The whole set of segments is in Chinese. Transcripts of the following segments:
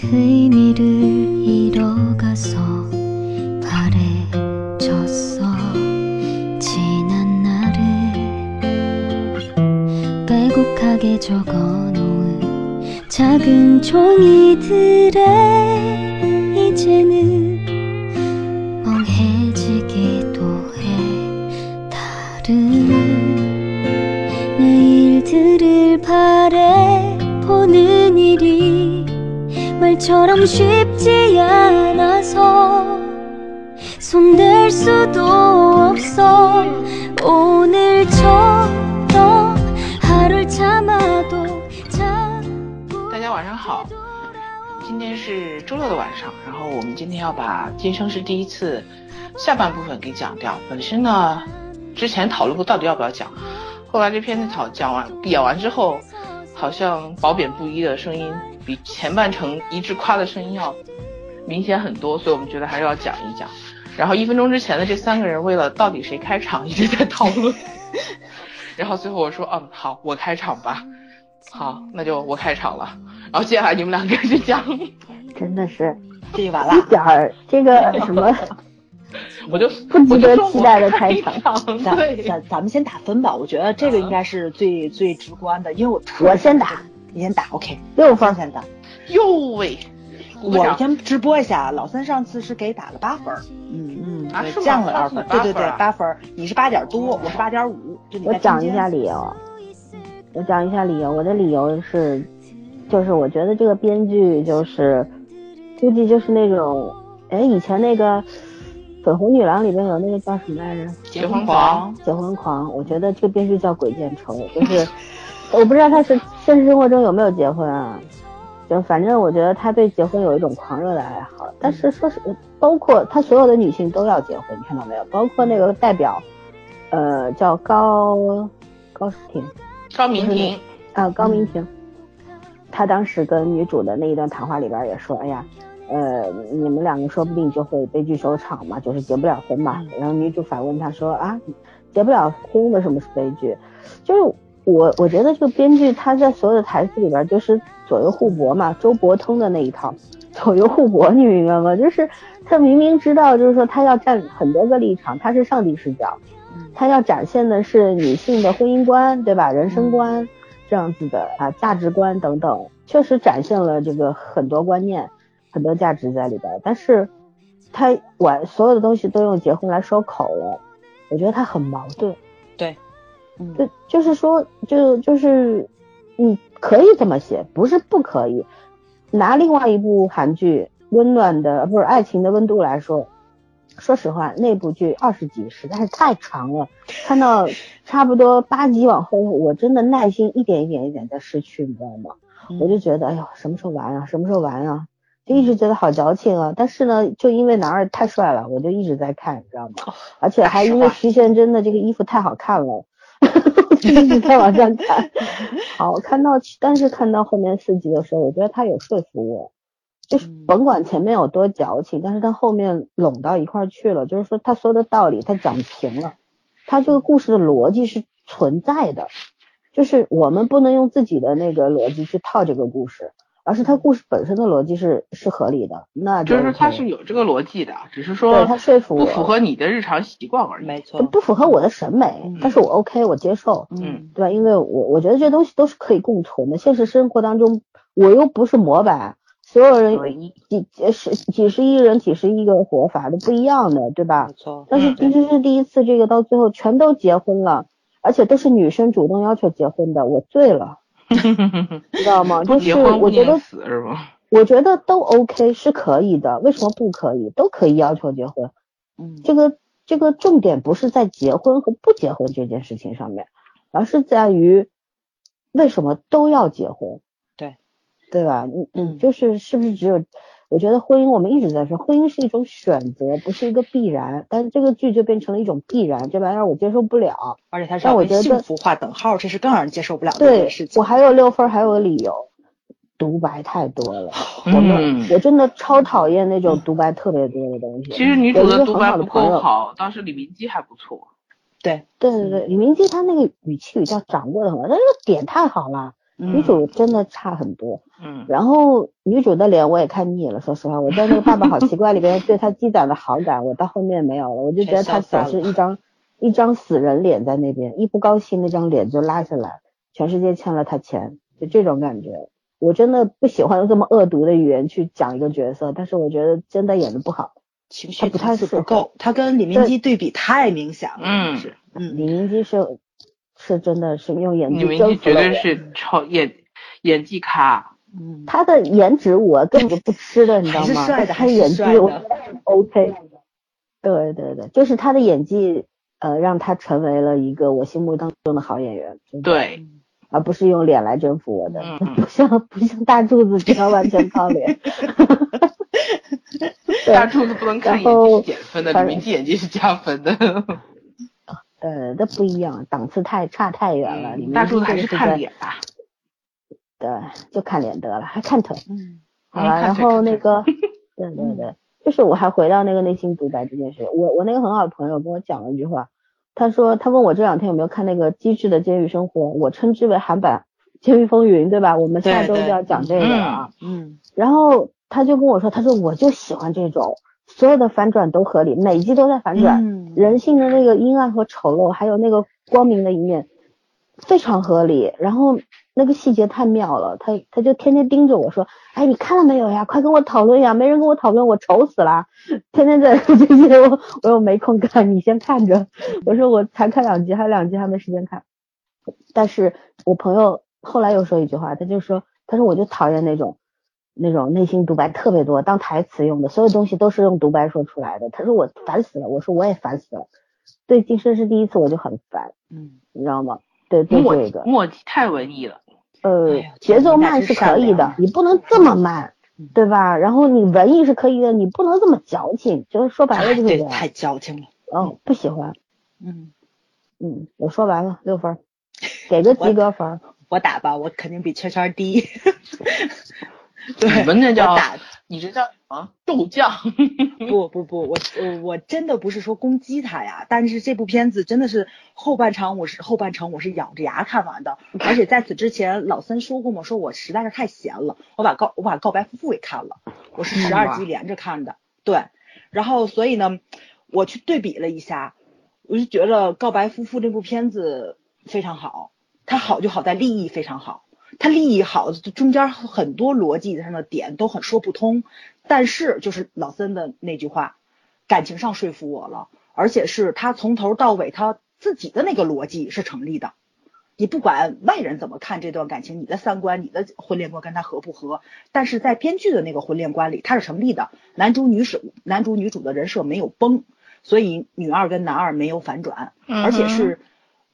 그 의미를 잃어가서 바래졌어. 지난 날을 빼곡하게 적어놓은 작은 종이들에 말처럼 쉽지 않아서 손댈 수도 없어 오늘처럼 하루를 참아도 자꾸 大家晚上好，今天是周六的晚上，然后我们今天要把《今生是第一次》下半部分给讲掉。本身呢，之前讨论过到底要不要讲，后来这片子讨讲完演完之后，好像褒贬不一的声音 比前半程一致夸的声音要明显很多，所以我们觉得还是要讲一讲。然后一分钟之前的这三个人为了到底谁开场一直在讨论，然后最后我说嗯好，我开场吧。好，那就我开场了，然后接下来你们俩开始讲。真的是 这就完了。一点儿这个什么我就不值得期待的开开场，咱咱们先打分吧，我觉得这个应该是最最直观的，因为我我先打，你先打，OK，六分先打。哟喂，我先直播一下，老三上次是给打了八分儿，嗯嗯，对啊降了二分，对对对八分你是八点多，我是八点五，我讲一下理由，我讲一下理由。我的理由是，就是我觉得这个编剧就是，估计就是那种，哎，以前那个《粉红女郎》里边有那个叫什么来着？结婚狂，结婚狂。我觉得这个编剧叫鬼见愁，就是 我不知道他是现实生活中有没有结婚啊。就反正我觉得他对结婚有一种狂热的爱好，但是说是包括他所有的女性都要结婚，你看到没有？包括那个代表，呃，叫高高诗婷，高明婷，啊，高明婷，她当时跟女主的那一段谈话里边也说，哎呀，呃，你们两个说不定就会悲剧收场嘛，就是结不了婚嘛。然后女主反问他说啊，结不了婚为什么是悲剧？就是我我觉得这个编剧他在所有的台词里边就是左右互搏嘛，周伯通的那一套左右互搏，你明白吗？就是他明明知道，就是说他要站很多个立场，他是上帝视角，他要展现的是女性的婚姻观，对吧？人生观。这样子的啊价值观等等，确实展现了这个很多观念、很多价值在里边。但是，他完所有的东西都用结婚来收口了，我觉得他很矛盾。对，嗯，就就是说，就就是你可以这么写，不是不可以。拿另外一部韩剧《温暖的不是爱情的温度》来说，说实话，那部剧二十集实在是太长了，看到差不多八集往后，我真的耐心一点一点一点在失去，你知道吗？嗯我就觉得，哎呦，什么时候完啊？什么时候完啊？就一直觉得好矫情啊。但是呢，就因为男二太帅了，我就一直在看，你知道吗？而且还因为徐贤真的这个衣服太好看了，就一直在往上看。好，看到但是看到后面四集的时候，我觉得他有说服我，就是嗯。甭管前面有多矫情，但是他后面拢到一块儿去了，就是说他所有的道理他讲平了，他这个故事的逻辑是存在的，就是我们不能用自己的那个逻辑去套这个故事，而是他故事本身的逻辑是是合理的，那就是他是有这个逻辑的，只是说他说服我不符合你的日常习惯而已。没错，不符合我的审美嗯，但是我 OK，我接受，嗯对吧？因为我我觉得这些东西都是可以共存的。现实生活当中，我又不是模板，所有人几几十几十亿人几十亿个活法都不一样的，对吧没？错，但是嗯其实是第一次，这个到最后全都结婚了，而且都是女生主动要求结婚的，我醉了，知道吗？就是我觉得死是吗？我觉得都 OK 是可以的，为什么不可以？都可以要求结婚。嗯，这个这个重点不是在结婚和不结婚这件事情上面，而是在于为什么都要结婚，对对吧？你嗯你就是是不是只有？我觉得婚姻我们一直在说，婚姻是一种选择，不是一个必然。但是这个剧就变成了一种必然，这玩意儿我接受不了。而且他是要跟但我觉得幸福画等号，这是更让人接受不了的一对件事情。我还有六分，还有个理由，独白太多了。我我真的超讨厌那种独白特别多的东西。其实女主的独白不够好，当时李明基还不错。对，对对对，李明基他那个语气语调掌握的很好，他这个点太好了，女主真的差很多。嗯，然后女主的脸我也看腻了，说实话，我在那个《爸爸好奇怪》里边对她积攒的好感，我到后面没有了，我就觉得她总是一张一张死人脸在那边，一不高兴那张脸就拉下来，全世界欠了她钱，就这种感觉。我真的不喜欢用这么恶毒的语言去讲一个角色，但是我觉得真的演的不好，情绪不太是不够，他跟李明基对比太明显了。嗯，是，嗯，李明基是是真的是用演技李明基绝对是超演演技咖。嗯，他的颜值我根本就不吃的，你知道吗？帅的，他演技我 OK。对对对，就是他的演技，呃，让他成为了一个我心目当中的好演员。对。而不是用脸来征服我的，嗯、不像不像大柱子这样完全靠脸。大柱子不能看演技是减分的，李明基演技是加分的。呃，那不一样，档次太差太远了。嗯、大柱子还是看脸吧。对，就看脸得了，还看腿。嗯。好了，然后那个，对对对，就是我还回到那个内心独白这件事，我我那个很好的朋友跟我讲了一句话。他说，他问我这两天有没有看那个《机智的监狱生活》，我称之为韩版《监狱风云》，对吧？我们下周就要讲这个了啊。嗯。然后他就跟我说，他说我就喜欢这种所有的反转都合理，每集都在反转，嗯、人性的那个阴暗和丑陋，还有那个光明的一面，非常合理。然后那个细节太妙了，他他就天天盯着我说，哎，你看了没有呀？快跟我讨论呀！没人跟我讨论，我愁死了。天天在说这些，我我又没空看，你先看着。我说我才看两集，还有两集还没时间看。但是我朋友后来又说一句话，他就说，他说我就讨厌那种那种内心独白特别多，当台词用的，所有东西都是用独白说出来的。他说我烦死了，我说我也烦死了。对《今生是第一次》我就很烦，嗯，你知道吗？对对这个墨迹太文艺了。呃，节奏慢是可以的，你不能这么慢。对吧？然后你文艺是可以的，你不能这么矫情，就是说白了就是这样。太矫情了。哦，不喜欢。嗯嗯，我说完了，六分，给个及格分。我打吧，我肯定比圈圈低。对，你们那叫打，你这叫什么？骤降？不不不，我我我真的不是说攻击他呀，但是这部片子真的是后半场，我是后半程我是咬着牙看完的，而且在此之前老森说过嘛，说我实在是太闲了，我把告我把告白夫妇给看了，我是十二集连着看的，对，然后所以呢，我去对比了一下，我就觉得告白夫妇这部片子非常好，它好就好在立意非常好。它利益好，中间很多逻辑上的点都很说不通，但是就是老森的那句话，感情上说服我了，而且是他从头到尾他自己的那个逻辑是成立的。你不管外人怎么看这段感情，你的三观、你的婚恋观跟他合不合，但是在编剧的那个婚恋观里，他是成立的。男主女主男主女主的人设没有崩，所以女二跟男二没有反转，而且是。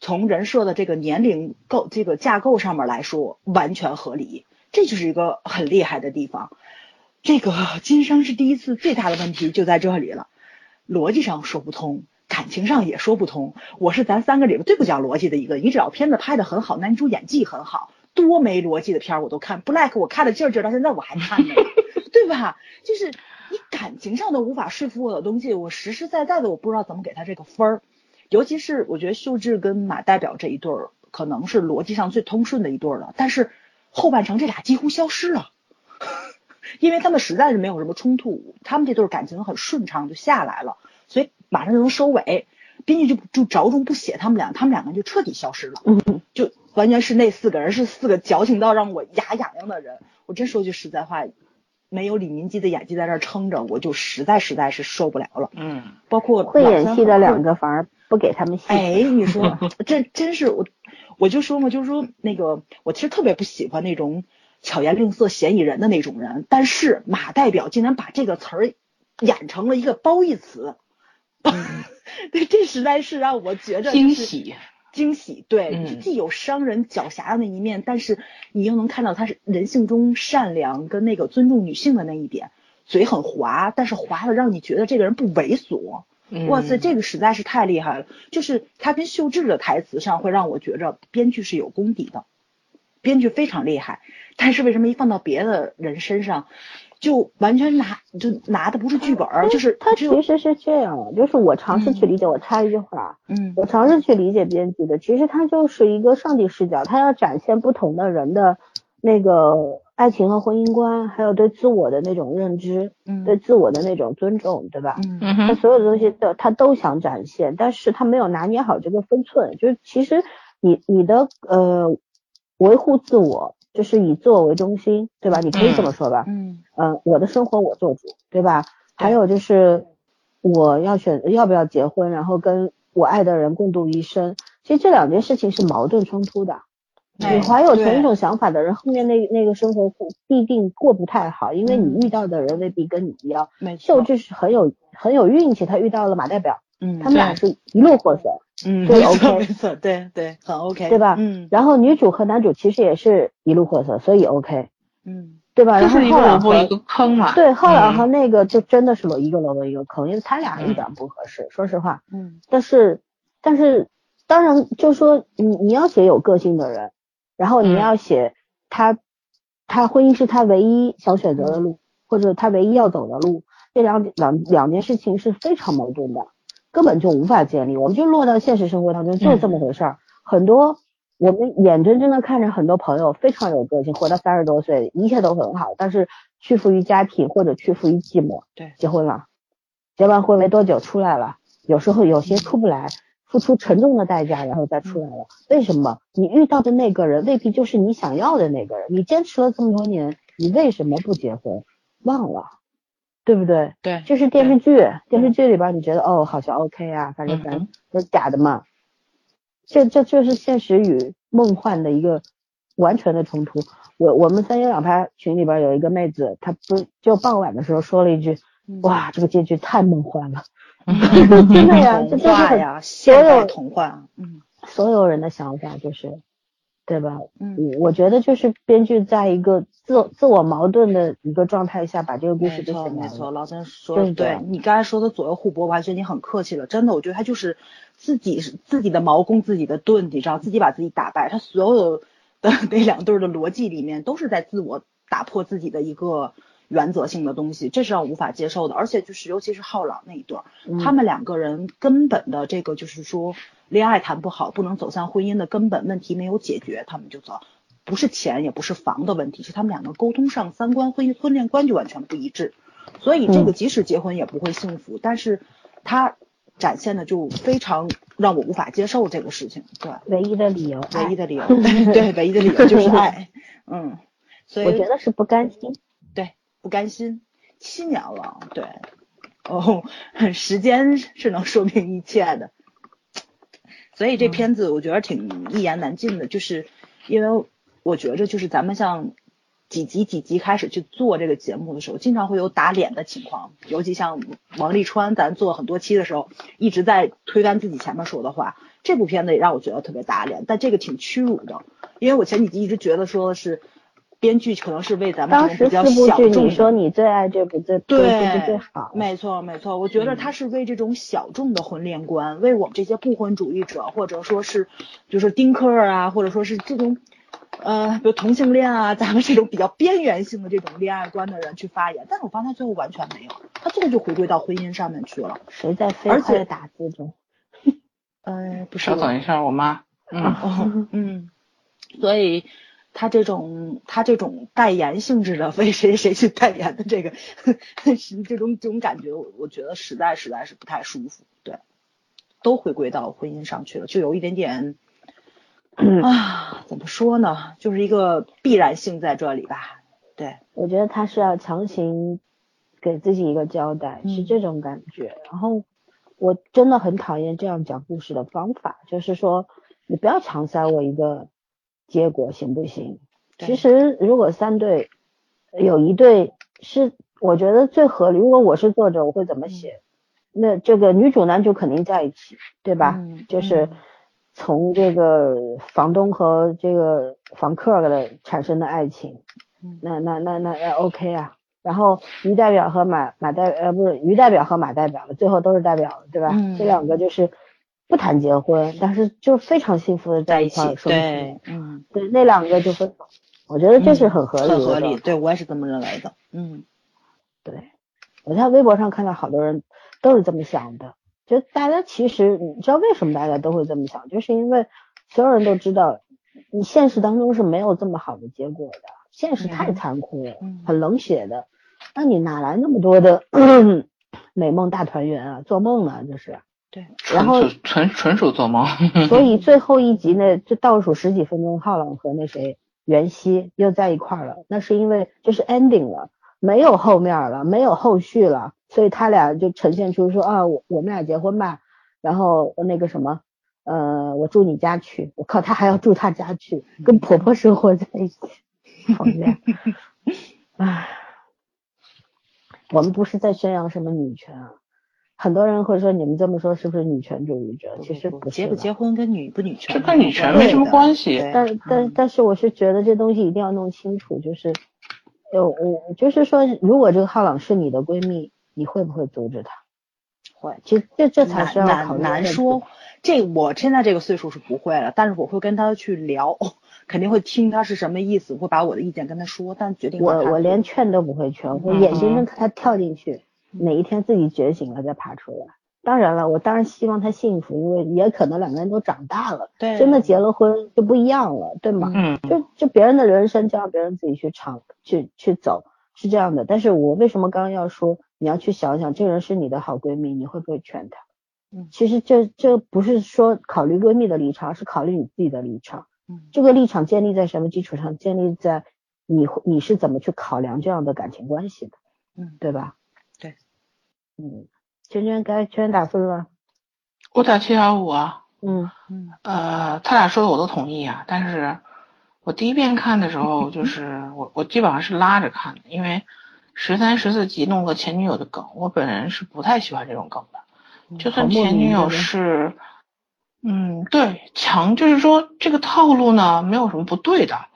从人设的这个年龄构这个架构上面来说，完全合理，这就是一个很厉害的地方。这个今生是第一次，最大的问题就在这里了，逻辑上说不通，感情上也说不通。我是咱三个里边最不讲逻辑的一个，你只要片子拍的很好，男主演技很好，多没逻辑的片我都看。Black 我看了劲儿劲儿，到现在我还看呢，对吧？就是你感情上都无法说服我的东西，我实实在在的我不知道怎么给他这个分儿。尤其是我觉得秀智跟马代表这一对儿，可能是逻辑上最通顺的一对儿了。但是后半程这俩几乎消失了，因为他们实在是没有什么冲突，他们这对感情很顺畅就下来了，所以马上就能收尾。编剧就就着重不写他们俩，他们两个就彻底消失了，就完全是那四个人是四个矫情到让我牙痒痒的人。我真说句实在话。没有李明基的演技在这儿撑着，我就实在实在是受不了了。嗯，包括会演戏的两个反而不给他们戏。哎，你说 这真是我，我就说嘛，就是说那个，我其实特别不喜欢那种巧言令色、嫌疑人的那种人。但是马代表竟然把这个词儿演成了一个褒义词，对，这实在是让我觉得惊喜。惊喜，对，既有商人狡黠的那一面，但是你又能看到他是人性中善良跟那个尊重女性的那一点，嘴很滑，但是滑的让你觉得这个人不猥琐。哇塞，这个实在是太厉害了！就是他跟秀智的台词上会让我觉着编剧是有功底的，编剧非常厉害。但是为什么一放到别的人身上，就完全拿就拿的不是剧本儿，就是他其实是这样，就是我尝试去理解，我插一句话，嗯我尝试去理解编剧的，其实他就是一个上帝视角，他要展现不同的人的那个爱情和婚姻观，还有对自我的那种认知，嗯对自我的那种尊重，对吧？嗯嗯哼，他所有的东西都他都想展现，但是他没有拿捏好这个分寸，就是其实你你的呃维护自我，就是以自我为中心，对吧？你可以这么说吧，嗯呃，我的生活我做主，对吧？还有就是我要选要不要结婚，然后跟我爱的人共度一生，其实这两件事情是矛盾冲突的。哎你怀有同一种想法的人，后面那那个生活必定过不太好，因为嗯你遇到的人未必跟你一样。没错秀智是很有很有运气，他遇到了马代表，嗯他们俩是一路货色。对嗯没错 OK 没错对对很 OK 对吧嗯然后女主和男主其实也是一路货色，所以 OK，嗯对吧？然后就是一个浩朗和一个坑嘛。对后来和嗯那个就真的是一个萝卜一个坑，因为他俩一点不合适，说实话。嗯但是但是当然就说你你要写有个性的人，然后你嗯要写他他婚姻是他唯一想选择的路，或者他唯一要走的路，这两两两件事情是非常矛盾的，根本就无法建立。我们就落到现实生活当中就是这么回事儿，很多。我们眼睁睁的看着很多朋友非常有个性，活到三十多岁，一切都很好，但是屈服于家庭或者屈服于寂寞，对结婚了，结完婚没多久出来了，有时候有些出不来，付出沉重的代价，然后再出来了。为什么？你遇到的那个人未必就是你想要的那个人。你坚持了这么多年，你为什么不结婚？忘了，对不对？对这是电视剧，电视剧里边你觉得哦好像 OK 啊，反正反正嗯都是假的嘛。这这就是现实与梦幻的一个完全的冲突。我我们三言两拍群里边有一个妹子，她不就傍晚的时候说了一句，嗯哇，这个结局太梦幻了。嗯真的呀，这童就是很呀所有童话嗯所有人的想法，就是，对吧？嗯我我觉得就是编剧在一个自自我矛盾的一个状态下，把这个故事没给写没错，了。老曾说的对就是这样你刚才说的左右互搏，我还觉得你很客气了。真的，我觉得他就是自己是自己的矛攻自己的盾，你知道，自己把自己打败。他所有的 那两对儿的逻辑里面，都是在自我打破自己的一个原则性的东西，这是让我无法接受的。而且就是尤其是浩朗那一对儿，嗯他们两个人根本的这个就是说恋爱谈不好，不能走向婚姻的根本问题没有解决，他们就走。不是钱，也不是房的问题，是他们两个沟通上三观、婚婚恋观就完全不一致，所以这个嗯即使结婚也不会幸福。但是他展现的就非常让我无法接受这个事情，对，唯一的理由，唯一的，理由，对 对，唯一的理由就是爱，嗯，所以我觉得是不甘心。对不甘心，七年了，对，哦，时间是能说明一切的。所以这片子我觉得挺一言难尽的，就是因为我觉着就是咱们像几集几集开始去做这个节目的时候，经常会有打脸的情况，尤其像王沥川，咱做很多期的时候，一直在推翻自己前面说的话。这部片子也让我觉得特别打脸，但这个挺屈辱的，因为我前几集一直觉得说的是编剧可能是为咱们当时比较四部剧，小众的你说你最爱这部最这对，部最好，没错没错，我觉得嗯他是为这种小众的婚恋观，为我们这些不婚主义者，或者说是就是丁克啊，或者说是这种呃，比如同性恋啊，咱们这种比较边缘性的这种恋爱观的人去发言。但是我发现他最后完全没有，他最后就回归到婚姻上面去了。谁在飞而且快的打字中？呃，不是稍等一下，我妈，嗯，哦，嗯，所以他这种他这种代言性质的为谁谁去代言的这个是这种这种感觉，我我觉得实在实在是不太舒服。对，都回归到婚姻上去了，就有一点点啊，怎么说呢，就是一个必然性在这里吧。对，我觉得他是要强行给自己一个交代，是嗯这种感觉。然后我真的很讨厌这样讲故事的方法，就是说你不要强塞我一个结果，行不行？其实如果三对有一对是我觉得最合理，如果我是作者，我会怎么写？那这个女主男主肯定在一起，对吧？嗯就是嗯从这个房东和这个房客的产生的爱情，嗯那那那那那 OK 啊。然后于代表和马马代呃不是于代表和马代表的，最后都是代表的，对吧？嗯这两个就是不谈结婚，但是就非常幸福的在一块儿生对。，嗯，对，那两个就分手，我觉得这是很合理的。很合理，对我也是这么认为的。嗯对，我在微博上看到好多人都是这么想的，就大家其实你知道为什么大家都会这么想，就是因为所有人都知道，你现实当中是没有这么好的结果的，现实太残酷了，嗯很冷血的，那你哪来那么多的 美梦大团圆啊？做梦呢，这是。对，然后纯属纯纯属做梦。所以最后一集呢，就倒数十几分钟，浩朗和那谁袁熙又在一块儿了。那是因为这是 ending 了，没有后面了，没有后续了，所以他俩就呈现出说啊，我我们俩结婚吧，然后那个什么，呃，我住你家去，我靠，他还要住他家去，跟婆婆生活在一起，讨厌，唉，我们不是在宣扬什么女权啊。很多人会说你们这么说是不是女权主义者？其实不是结不结婚跟女不女权这跟女权没什么关系但但但是我是觉得这东西一定要弄清楚，就是，呃，我就是说，如果这个浩朗是你的闺蜜，你会不会阻止她？会。其实这这才是要难难说，这我现在这个岁数是不会了，但是我会跟他去聊，肯定会听他是什么意思，会把我的意见跟他说，但决定我我连劝都不会劝，我嗯眼睁睁看他跳进去，哪一天自己觉醒了再爬出来。当然了，我当然希望他幸福，因为也可能两个人都长大了，对真的结了婚就不一样了，对吗？嗯，就就别人的人生就让别人自己去尝去去走，是这样的。但是我为什么刚刚要说你要去想想，这个人是你的好闺蜜，你会不会劝她？嗯其实这这不是说考虑闺蜜的立场，是考虑你自己的立场。嗯这个立场建立在什么基础上？建立在你会你是怎么去考量这样的感情关系的，嗯对吧？对，嗯，圈圈该圈打分了。我打七点五啊。嗯嗯呃，他俩说的我都同意啊，但是我第一遍看的时候，就是我我基本上是拉着看的，因为十三十四集弄个前女友的梗，我本人是不太喜欢这种梗的。就算前女友是，嗯，对，强就是说这个套路呢没有什么不对的，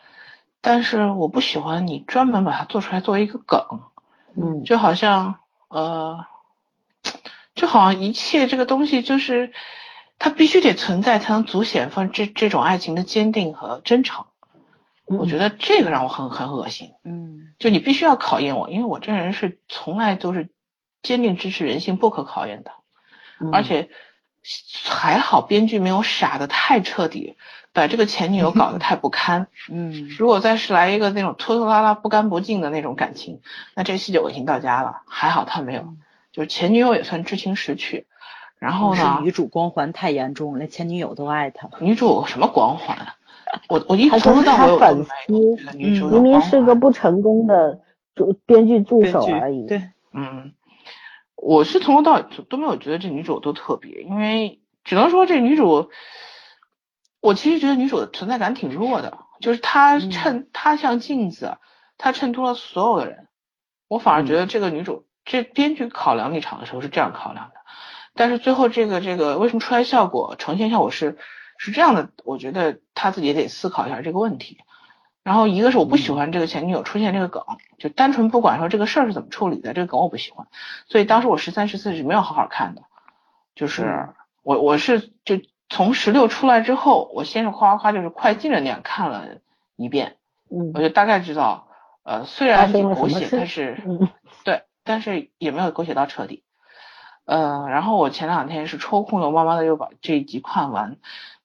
但是我不喜欢你专门把它做出来作为一个梗，嗯就好像呃，就好像一切这个东西就是它必须得存在才能足显放这这种爱情的坚定和真诚。我觉得得这个让我很很恶心。嗯就你必须要考验我，因为我这人是从来都是坚定支持人性不可考验的，嗯而且还好编剧没有傻的太彻底，把这个前女友搞得太不堪。嗯如果再是来一个那种拖拖拉拉、不干不净的那种感情，那这戏就恶心到家了。还好他没有，就是前女友也算知情识趣。然后是呢，女主光环太严重了，连前女友都爱他。女主什么光环？啊我我一直从头到尾粉没丝明明是个不成功的主编剧助手而已。对，嗯，我是从头到尾都都没有觉得这女主有多特别，因为只能说这女主，我其实觉得女主的存在感挺弱的，就是她嗯衬、她像镜子，她衬托了所有的人。我反而觉得这个女主，这编剧考量立场的时候是这样考量的，但是最后这个这个为什么出来效果呈现效果是是这样的？我觉得他自己也得思考一下这个问题。然后一个是我不喜欢这个前女友出现这个梗，就单纯不管说这个事儿是怎么处理的，这个梗我不喜欢，所以当时我十三十四是没有好好看的，就是嗯。我我是就从十六出来之后，我先是夸夸夸就是快进了那样看了一遍，嗯。我就大概知道，呃虽然发生挺狗血，但是但是也没有狗血到彻底。呃，然后我前两天是抽空了，慢慢的又把这一集看完。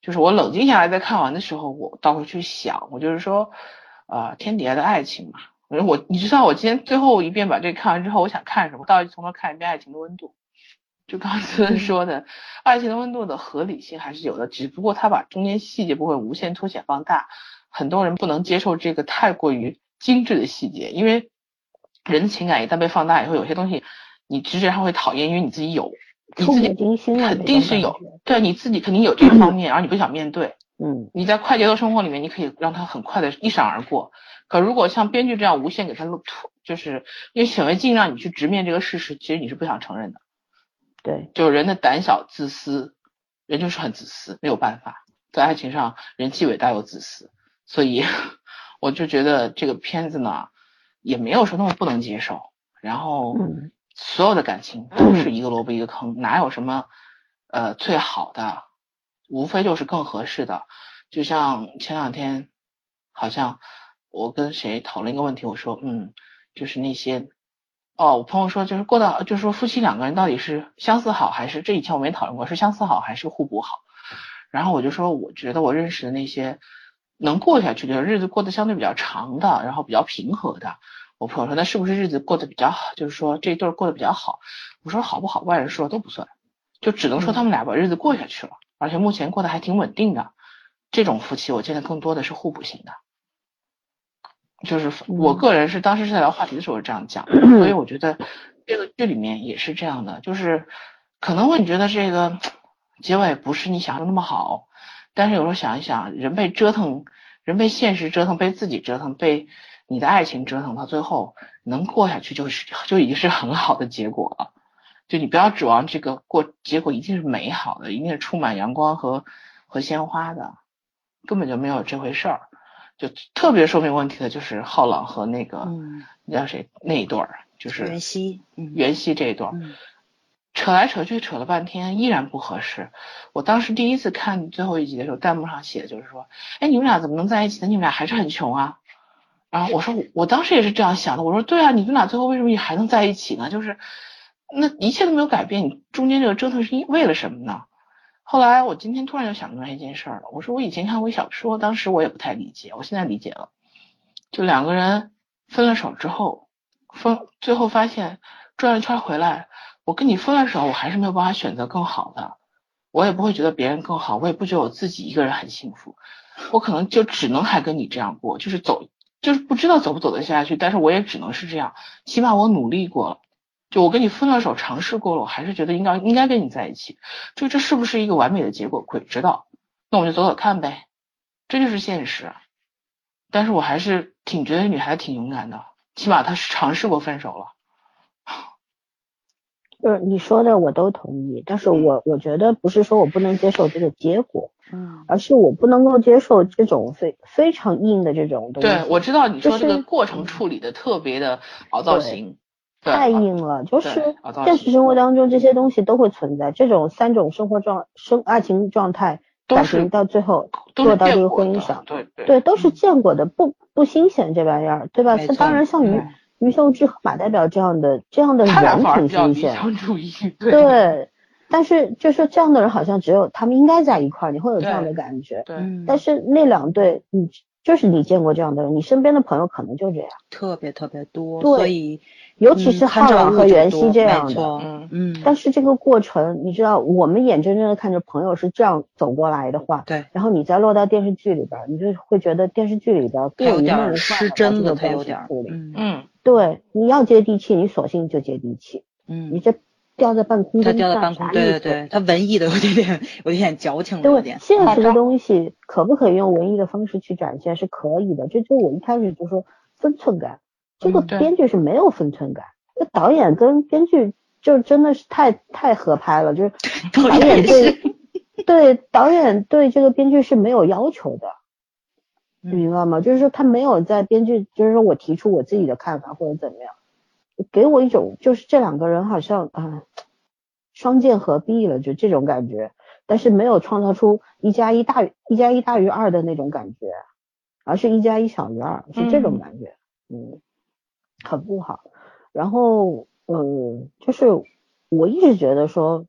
就是我冷静下来再看完的时候，我倒回去想，我就是说，呃，天底下的爱情嘛。我你知道，我今天最后一遍把这个看完之后，我想看什么？到底从头看一遍《爱情的温度》。就刚才说的，爱情的温度的合理性还是有的，只不过他把中间细节部分无限凸显放大，很多人不能接受这个太过于精致的细节，因为人的情感一旦被放大以后，有些东西你直觉上会讨厌，因为你自己有，你自己肯定是有对你自己肯定有这个方面，然后你不想面对。嗯你在快节奏生活里面，你可以让它很快的一闪而过。可如果像编剧这样无限给它露出，就是因为显微镜让你去直面这个事实，其实你是不想承认的。对，就是人的胆小、自私，人就是很自私，没有办法，在爱情上人既伟大又自私，所以 我就觉得这个片子呢，也没有说那么不能接受。然后嗯所有的感情都是一个萝卜一个坑，哪有什么呃最好的，无非就是更合适的。就像前两天，好像我跟谁讨论一个问题，我说嗯，就是那些哦，我朋友说就是过到，就是说夫妻两个人到底是相似好还是这以前我没讨论过是相似好还是互补好。然后我就说，我觉得我认识的那些能过下去的日子过得相对比较长的，然后比较平和的。我朋友说，那是不是日子过得比较好？就是说这一对过得比较好。我说好不好，外人说都不算，就只能说他们俩把日子过下去了，而且目前过得还挺稳定的。这种夫妻，我见的更多的是互补型的。就是我个人是当时是在聊话题的时候这样讲，所以我觉得 这个剧里面也是这样的，就是可能会你觉得这个结尾不是你想的那么好，但是有时候想一想，人被折腾，人被现实折腾，被自己折腾，被你的爱情折腾，到最后能过下去就是就已经是很好的结果了。就你不要指望这个过结果一定是美好的，一定是充满阳光和和鲜花的，根本就没有这回事儿。就特别说明问题的就是浩朗和那个，那叫谁那一对儿，就是袁熙，袁熙这一对儿，扯来扯去扯了半天依然不合适。我当时第一次看最后一集的时候，弹幕上写的就是说，哎，你们俩怎么能在一起呢？你们俩还是很穷啊。然后我说，我当时也是这样想的。我说，对啊，你们俩最后为什么还能在一起呢？就是那一切都没有改变，你中间这个折腾是为了什么呢？后来我今天突然就想明白一件事儿了。我说我以前看过小说，当时我也不太理解，我现在理解了。就两个人分了手之后，分最后发现转了一圈回来，我跟你分了手，我还是没有办法选择更好的，我也不会觉得别人更好，我也不觉得我自己一个人很幸福，我可能就只能还跟你这样过，就是走，就是不知道走不走得下去，但是我也只能是这样，起码我努力过了。就我跟你分了手，尝试过了，我还是觉得应该应该跟你在一起。就这是不是一个完美的结果，鬼知道。那我就走走看呗，这就是现实。但是我还是挺觉得女孩子挺勇敢的，起码她是尝试过分手了。就是你说的我都同意，但是我我觉得不是说我不能接受这个结果，嗯，而是我不能够接受这种非非常硬的这种东西。对，我知道你说这个过程处理的特别的凹造型。太硬了，就是现实生活当中这些东西都会存在，这种三种生活状生爱情状态，感情到最后落到这个婚姻上，对对，都是见过的，不不新鲜这玩意儿，对吧？当然像于于秀智和马代表这样的这样的人很新鲜，对，但是就是这样的人好像只有他们应该在一块儿，你会有这样的感觉，对，但是那两对你。就是你见过这样的人，你身边的朋友可能就这样，特别特别多。对，所以尤其是浩然和袁熙这样的，嗯嗯。但是这个过程，你知道，我们眼睁睁的看着朋友是这样走过来的话，对。然后你再落到电视剧里边，你就会觉得电视剧里边有点失真的，他有点嗯嗯。对，你要接地气，你索性就接地气。嗯。你这。吊在半空中，他吊在半空，对对对，他文艺的有点点，有点矫情了，有点。现实的东西可不可以用文艺的方式去展现？是可以的。这就我一开始就说分寸感，这个编剧是没有分寸感。那导演跟编剧就真的是太太合拍了，就是 导演对对导演对这个编剧是没有要求的，你明白吗？就是说他没有在编剧，就是说我提出我自己的看法或者怎么样。给我一种就是这两个人好像啊双剑合璧了，就这种感觉，但是没有创造出一加一大于一加一大于二的那种感觉，而是一加一小于二，是这种感觉，嗯，很不好。然后嗯，就是我一直觉得说，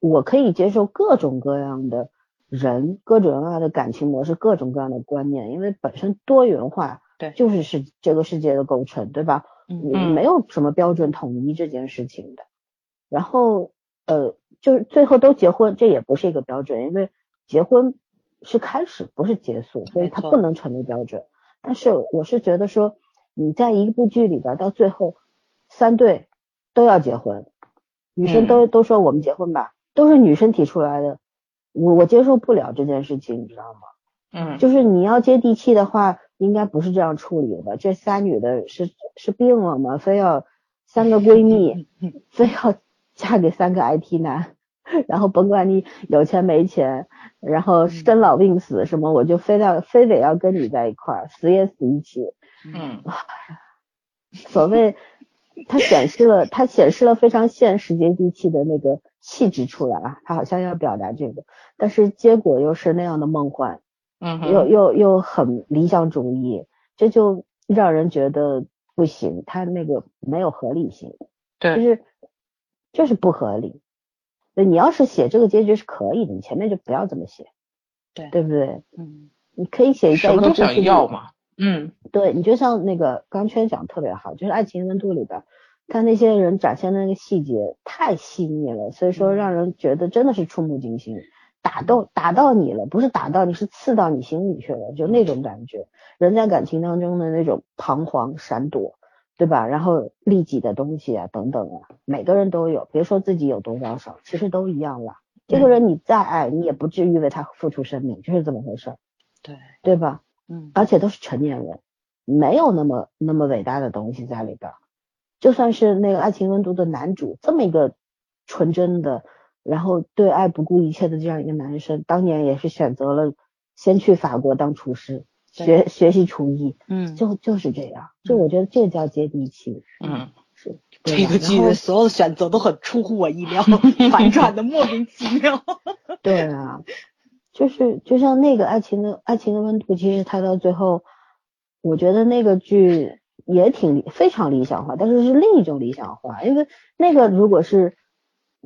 我可以接受各种各样的人，各种各样的感情模式，各种各样的观念，因为本身多元化，对，就是是这个世界的构成，对吧？嗯，没有什么标准统一这件事情的。然后，呃，就是最后都结婚，这也不是一个标准，因为结婚是开始，不是结束，所以它不能成为标准。但是我是觉得说，你在一部剧里边到最后三对都要结婚，女生都都说我们结婚吧，都是女生提出来的，我我接受不了这件事情，你知道吗？嗯，就是你要接地气的话。应该不是这样处理的。这仨女的是是病了吗？非要三个闺蜜，非要嫁给三个 IT 男，然后甭管你有钱没钱，然后生老病死什么，我就非要非得要跟你在一块儿，死也死一起。嗯，所谓他显示了他显示了非常现实接地气的那个气质出来了，他好像要表达这个，但是结果又是那样的梦幻。嗯，又又又很理想主义，这就让人觉得不行，他那个没有合理性，对就，是就是不合理。那你要是写这个结局是可以的，你前面就不要这么写，对对不对？嗯你可以写在什么都想要嘛。嗯对你就像那个钢圈讲得特别好，就是《爱情温度》里边，他那些人展现的那个细节太细腻了，所以说让人觉得真的是触目惊心，打动打到你了，不是打到你是刺到你心里去了，就那种感觉，人在感情当中的那种彷徨闪躲，对吧？然后利己的东西啊等等啊，每个人都有，别说自己有多高少，其实都一样了。这个人你再爱，你也不至于为他付出生命，就是这么回事儿，对，对吧？嗯而且都是成年人，没有那么那么伟大的东西在里边儿。就算是那个《爱情温度》的男主这么一个纯真的，然后对爱不顾一切的这样一个男生，当年也是选择了先去法国当厨师，学学习厨艺，嗯，就就是这样。就我觉得这叫接地气，嗯，是这个剧的所有的选择都很出乎我意料，反转的莫名其妙。对啊，就是就像那个爱情的爱情的温度，其实它到最后，我觉得那个剧也挺非常理想化，但是是另一种理想化，因为那个如果是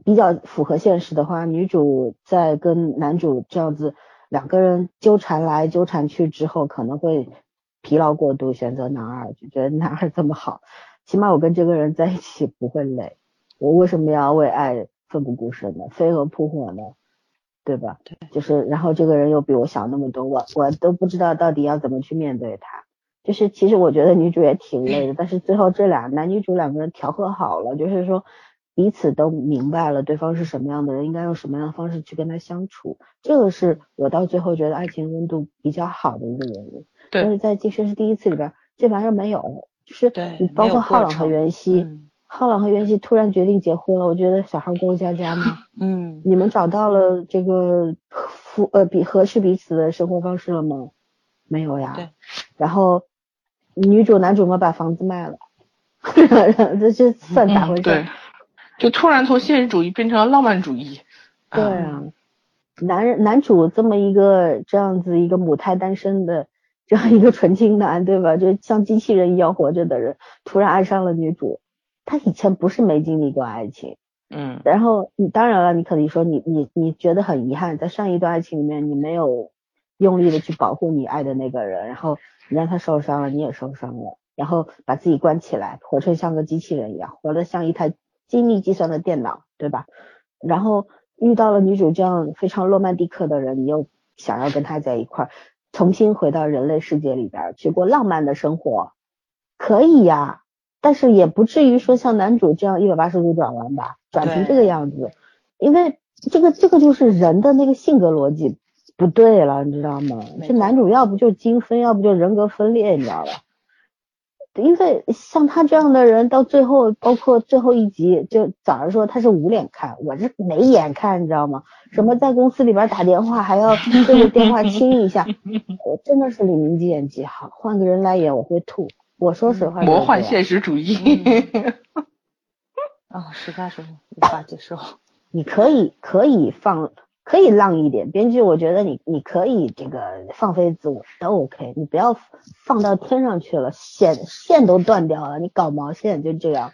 比较符合现实的话，女主在跟男主这样子两个人纠缠来纠缠去之后，可能会疲劳过度，选择男二，就觉得男二这么好，起码我跟这个人在一起不会累，我为什么要为爱奋不顾身呢？飞蛾扑火呢？对吧？对，就是然后这个人又比我小那么多，我我都不知道到底要怎么去面对他。就是其实我觉得女主也挺累的，但是最后这俩男女主两个人调和好了，就是说彼此都明白了对方是什么样的人，应该用什么样的方式去跟他相处。这个是我到最后觉得爱情温度比较好的一个原因。对但，是在《今生是第一次》里边，这玩意儿没有，就是你包括浩朗和袁熙，嗯浩朗和袁熙突然决定结婚了，我觉得小孩过家家嘛？嗯，你们找到了这个符呃比合适彼此的生活方式了吗？没有呀。对。然后女主男主们把房子卖了，这这算咋回事？嗯对，就突然从现实主义变成了浪漫主义。对啊，男人男主这么一个这样子一个母胎单身的这样一个纯情男，对吧？就像机器人一样活着的人，突然爱上了女主，他以前不是没经历过爱情。嗯然后你当然了，你可能说你你你觉得很遗憾，在上一段爱情里面你没有用力的去保护你爱的那个人，然后你让他受伤了，你也受伤了，然后把自己关起来，活成像个机器人一样，活得像一台精密计算的电脑，对吧？然后遇到了女主这样非常罗曼蒂克的人，你又想要跟他在一块儿，重新回到人类世界里边儿去过浪漫的生活，可以呀，但是也不至于说像男主这样一百八十度转弯吧，转成这个样子，因为这个这个就是人的那个性格逻辑不对了，你知道吗？这男主要不就精分，要不就人格分裂，你知道吧？因为像他这样的人，到最后，包括最后一集，就早上说他是捂脸看，我是没眼看，你知道吗？什么在公司里边打电话还要对着电话亲一下，我真的是李明基演技好，换个人来演我会吐。我说实话，魔幻现实主义。啊，实在是无法接受。你可以可以放可以浪一点，编剧我觉得你你可以这个放飞自我都 OK，你不要放到天上去了，线线都断掉了，你搞毛线就这样。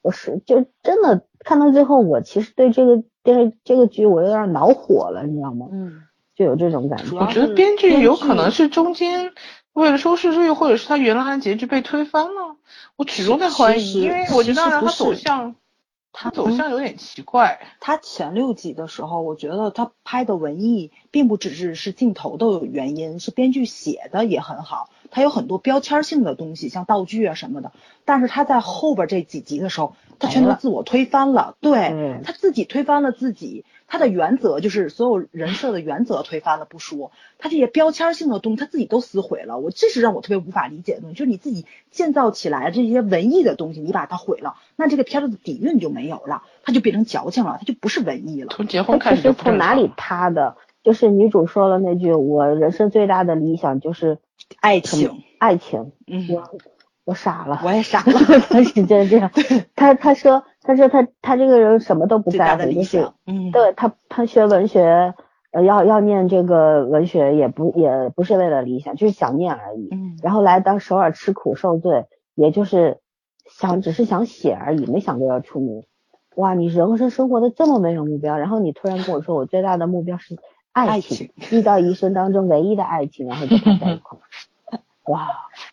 我是就真的看到最后，我其实对这个电视这个剧我有点恼火了，你知道吗？嗯，就有这种感觉。我觉得编剧有可能是中间为了收视率，或者是他原来的结局被推翻了。我始终在怀疑，因为我觉得他走向，他走向有点奇怪。他前六集的时候，我觉得他拍的文艺并不只是是镜头的原因，是编剧写的也很好。他有很多标签性的东西，像道具啊什么的。但是他在后边这几集的时候，他全都自我推翻了。对嗯他自己推翻了自己，他的原则就是所有人设的原则推翻了不说，他这些标签性的东西他自己都撕毁了。我这是让我特别无法理解的东西，就是你自己建造起来这些文艺的东西，你把它毁了，那这个片子的底蕴就没有了，它就变成矫情了，它就不是文艺了。从结婚开始从哪里塌的？就是女主说了那句：“我人生最大的理想就是爱情，爱情。”嗯，我我傻了，我也傻了。他是真这样。他他说他说他他这个人什么都不在乎，就是理想，嗯，对他他学文学，呃要要念这个文学也不也不是为了理想，就是想念而已。嗯，然后来到首尔吃苦受罪，也就是想只是想写而已，没想过要出名。哇，你人生生活的这么没有目标，然后你突然跟我说我最大的目标是爱爱情，遇到一生当中唯一的爱情，然后就跟他在一块儿。哇，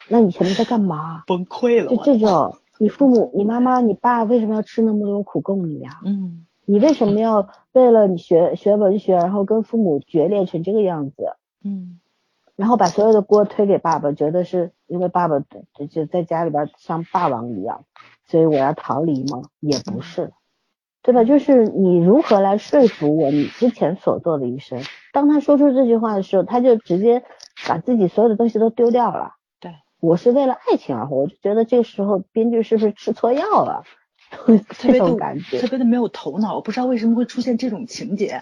那你前面在干嘛？崩溃了就这种，你父母、你妈妈、你爸为什么要吃那么多苦供你呀？嗯你为什么要为了你学学文学，然后跟父母决裂成这个样子？嗯然后把所有的锅推给爸爸，觉得是因为爸爸就就在家里边像霸王一样，所以我要逃离吗？也不是，对吧？就是你如何来说服我你之前所做的一生？当他说出这句话的时候，他就直接把自己所有的东西都丢掉了。对，我是为了爱情而活，我就觉得这个时候编剧是不是吃错药了？这 特别的种感觉特。别的没有头脑，我不知道为什么会出现这种情节。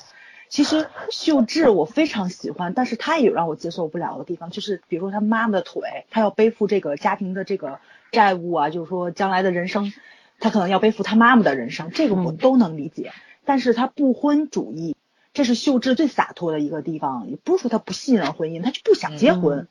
其实秀智我非常喜欢，但是她也有让我接受不了的地方，就是比如说她妈妈的腿，她要背负这个家庭的这个债务啊，就是说将来的人生，她可能要背负他妈妈的人生，这个我嗯都能理解。但是他不婚主义，这是秀智最洒脱的一个地方，也不是说他不信任婚姻，他就不想结婚。嗯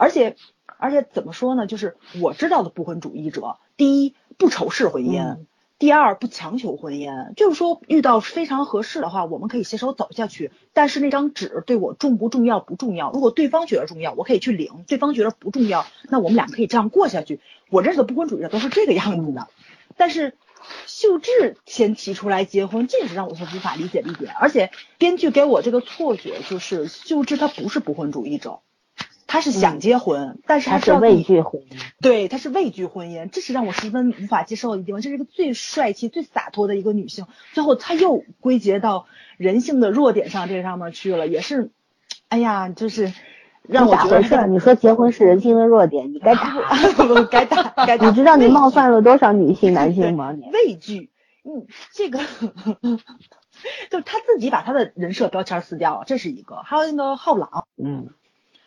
而且而且怎么说呢？就是我知道的不婚主义者，第一不仇视婚姻，嗯第二不强求婚姻。就是说遇到非常合适的话，我们可以携手走下去。但是那张纸对我重不重要不重要。如果对方觉得重要，我可以去领；对方觉得不重要，那我们俩可以这样过下去。我认识的不婚主义者都是这个样子的。但是秀智先提出来结婚，这也是让我所无法理解的一点。而且编剧给我这个错觉，就是秀智她不是不婚主义者。她是想结婚，但是她知道自己畏惧婚姻。对，她是畏惧婚姻，这是让我十分无法接受的地方。这是一个最帅气、最洒脱的一个女性，最后她又归结到人性的弱点上这上面去了，也是，哎呀，就是让我觉得咋回事？你说结婚是人性的弱点，你该打。我该打该 打。你知道你冒犯了多少女性、男性吗？你 畏惧，嗯，这个就是他自己把他的人设标签撕掉了，这是一个。还有那个浩朗，嗯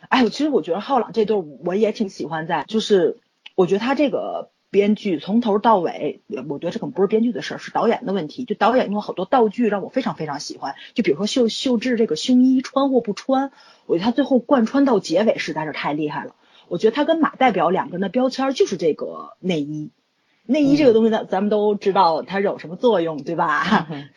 哎，我其实我觉得浩朗这对儿我也挺喜欢在，就是我觉得他这个编剧从头到尾，我觉得这可能不是编剧的事儿，是导演的问题。就导演用了好多道具让我非常非常喜欢，就比如说秀秀智这个胸衣穿或不穿，我觉得他最后贯穿到结尾实在是太厉害了。我觉得他跟马代表两个人的标签就是这个内衣。内衣这个东西呢，咱们都知道它有什么作用，对吧？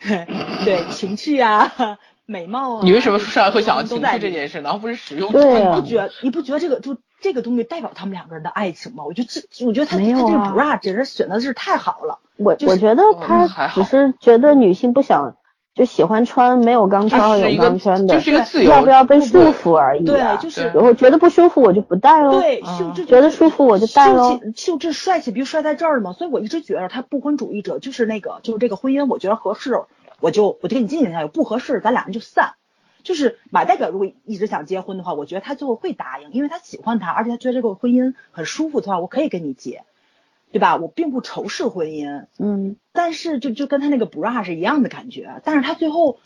对，情趣啊，美貌啊。你为什么说上来会想到情都在里绪这件事然后不是使用？对啊你不觉得你不觉得这个就这个东西代表他们两个人的爱情吗？我觉得这，我觉得他没有他这个啊 bra 简直选的是太好了。我就是我觉得哦他只是觉得女性不想就喜欢穿没有钢圈和有钢圈的就，是一个自由，要不要被束缚而已啊。对，就是对我觉得不舒服我就不戴喽。对嗯秀智觉得舒服我就戴喽秀智帅气，不就帅在这儿吗。所以我一直觉得他不婚主义者就是那个就是这个婚姻，我觉得合适，我就我就跟你进行下去；不合适，咱俩人就散。就是马代表如果一直想结婚的话，我觉得他最后会答应，因为他喜欢他，而且他觉得这个婚姻很舒服的话，我可以跟你结，对吧？我并不仇视婚姻，嗯，但是就就跟他那个 bra 是一样的感觉，但是他最后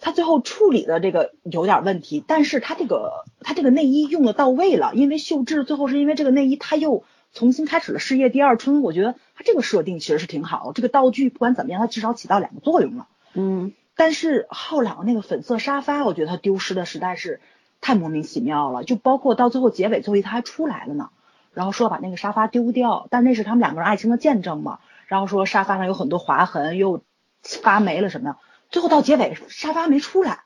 他最后处理的这个有点问题，但是他这个他这个内衣用的到位了，因为秀智最后是因为这个内衣他又重新开始了事业第二春，我觉得他这个设定其实是挺好的，这个道具不管怎么样，它至少起到两个作用了。嗯，但是浩朗那个粉色沙发，我觉得他丢失的实在是太莫名其妙了，就包括到最后结尾，最后一他还出来了呢，然后说把那个沙发丢掉，但那是他们两个人爱情的见证嘛，然后说沙发上有很多划痕，又发霉了什么的，最后到结尾沙发没出来，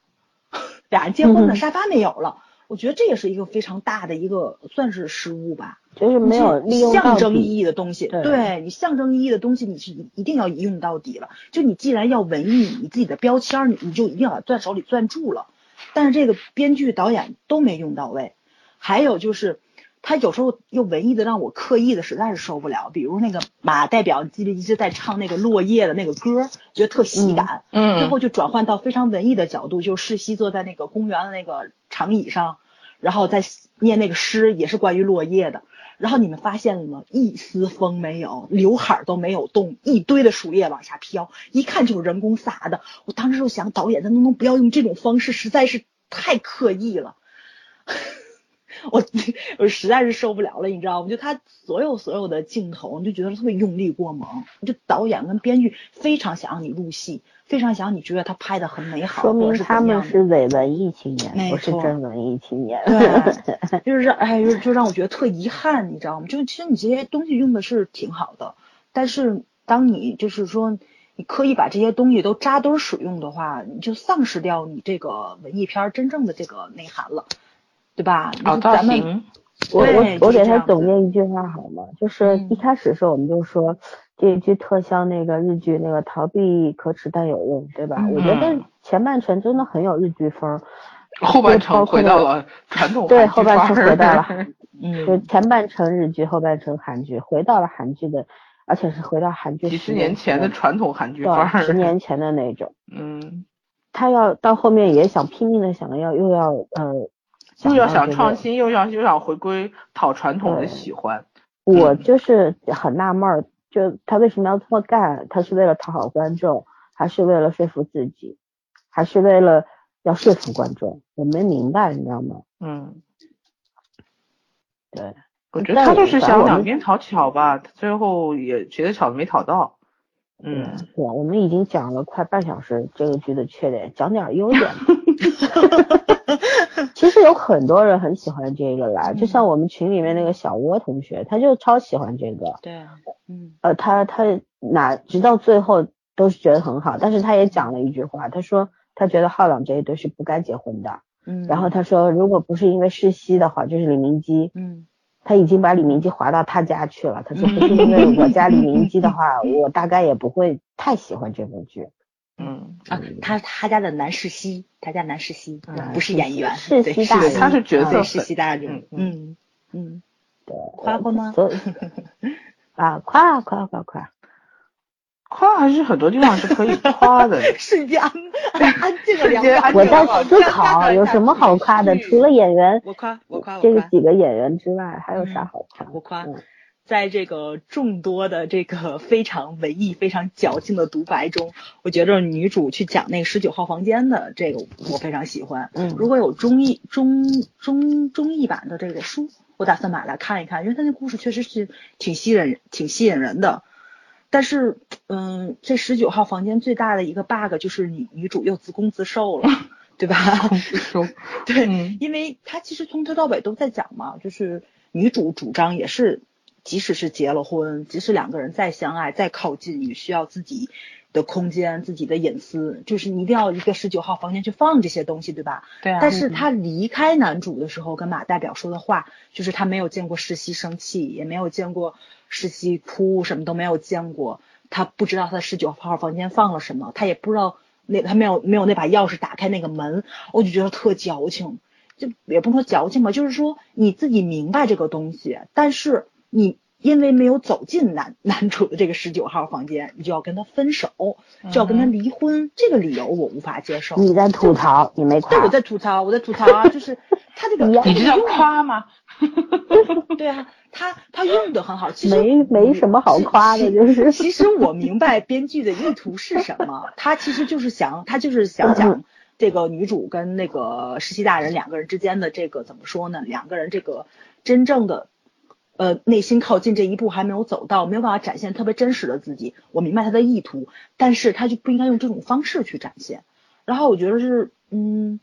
俩人结婚了，嗯。沙发没有了，我觉得这也是一个非常大的一个算是失误吧。就是没有利用象征意义的东西，对对你象征意义的东西，你是一一定要用到底了。就你既然要文艺，你自己的标签儿，你你就一定要攥手里攥住了。但是这个编剧导演都没用到位，还有就是他有时候又文艺的让我刻意的实在是受不了，比如那个马代表记得一直在唱那个落叶的那个歌，觉得特喜感，嗯最后就转换到非常文艺的角度，就世熙坐在那个公园的那个长椅上，然后再念那个诗，也是关于落叶的。然后你们发现了吗？一丝风没有，刘海都没有动，一堆的树叶往下飘，一看就是人工撒的。我当时就想，导演咱能不能不要用这种方式，实在是太刻意了。我我实在是受不了了，你知道吗？就他所有所有的镜头，你就觉得特别用力过猛。就导演跟编剧非常想让你入戏，非常想你觉得他拍的很美好，说明他们是伪文艺青年，不是真文艺青年。对，就是让哎，就就让我觉得特遗憾，你知道吗？就其实你这些东西用的是挺好的，但是当你就是说你刻意把这些东西都扎堆儿使用的话，你就丧失掉你这个文艺片儿真正的这个内涵了，对吧？哦，就是咱们，我我我给他总结一句话好吗？就是嗯一开始的时候我们就说这一句特像那个日剧那个逃避可耻但有用，对吧？我觉得嗯。前半程真的很有日剧风，后半程回到了传统对后半程回到了 嗯。就嗯，前半程日剧，后半程韩剧，回到了韩剧的，而且是回到韩剧几十十年前的的传统韩剧范，儿，十年前的那种。嗯，他要到后面也想拼命的想要又要呃，又要想创新，又要又想回归讨传统的喜欢，我嗯。就是很纳闷儿，就他为什么要这么干？他是为了讨好观众，还是为了说服自己，还是为了要说服观众？我没明白，你知道吗？嗯。对，我觉得他就是想两边讨巧吧，最后也觉得巧的没讨到。嗯，对，我们已经讲了快半小时这个剧的缺点，讲点儿优点吧。其实有很多人很喜欢这个啦，就像我们群里面那个小窝同学，他就超喜欢这个。对，嗯呃，他他哪直到最后都是觉得很好，但是他也讲了一句话，他说他觉得浩朗这一对是不该结婚的。嗯，然后他说，如果不是因为世熙的话，就是李明基，嗯他已经把李明基划到他家去了。他说不是因为我家李明基的话，我大概也不会太喜欢这部剧。嗯，啊，他他家的男世熙，他家男世熙嗯不是演员，世对熙大人，他是角色世熙大人嗯，嗯夸过吗？啊，夸夸夸夸，夸还是很多地方是可以夸的。瞬间安安静了两秒安静我在思考有什么好夸的，除了演员我夸。我夸我这个几个演员之外，还有啥嗯。好夸？我夸嗯在这个众多的这个非常文艺、非常矫情的独白中，我觉得女主去讲那个十九号房间的这个，我非常喜欢。嗯如果有中译中中中译版的这个书，我打算买来看一看，因为它那故事确实是挺吸引人、挺吸引人的。但是，嗯，这十九号房间最大的一个 bug 就是女女主又自攻自受了，对吧？说，对，嗯因为他其实从头到尾都在讲嘛，就是女主主张也是，即使是结了婚，即使两个人再相爱、再靠近，也需要自己的空间、自己的隐私，就是你一定要一个十九号房间去放这些东西，对吧？对啊但是他离开男主的时候，跟马代表说的话，就是他没有见过世熙生气，也没有见过世熙哭，什么都没有见过。他不知道他的十九号房间放了什么，他也不知道那他没有没有那把钥匙打开那个门，我就觉得特矫情。就也不能说矫情吧，就是说你自己明白这个东西，但是你因为没有走进男 男主的这个十九号房间，你就要跟他分手，就要跟他离婚，这个理由我无法接受。你在吐槽，你没夸对，我。在吐槽，我在吐槽啊，就是他这个，你你这叫夸吗？对啊，他他用的很好，其实没没什么好夸的，就是其实我明白编剧的意图是什么，他其实就是想，他就是想讲这个女主跟那个实习大人两个人之间的这个怎么说呢？两个人这个真正的呃内心靠近这一步还没有走到，没有办法展现特别真实的自己。我明白他的意图，但是他就不应该用这种方式去展现。然后我觉得是，嗯，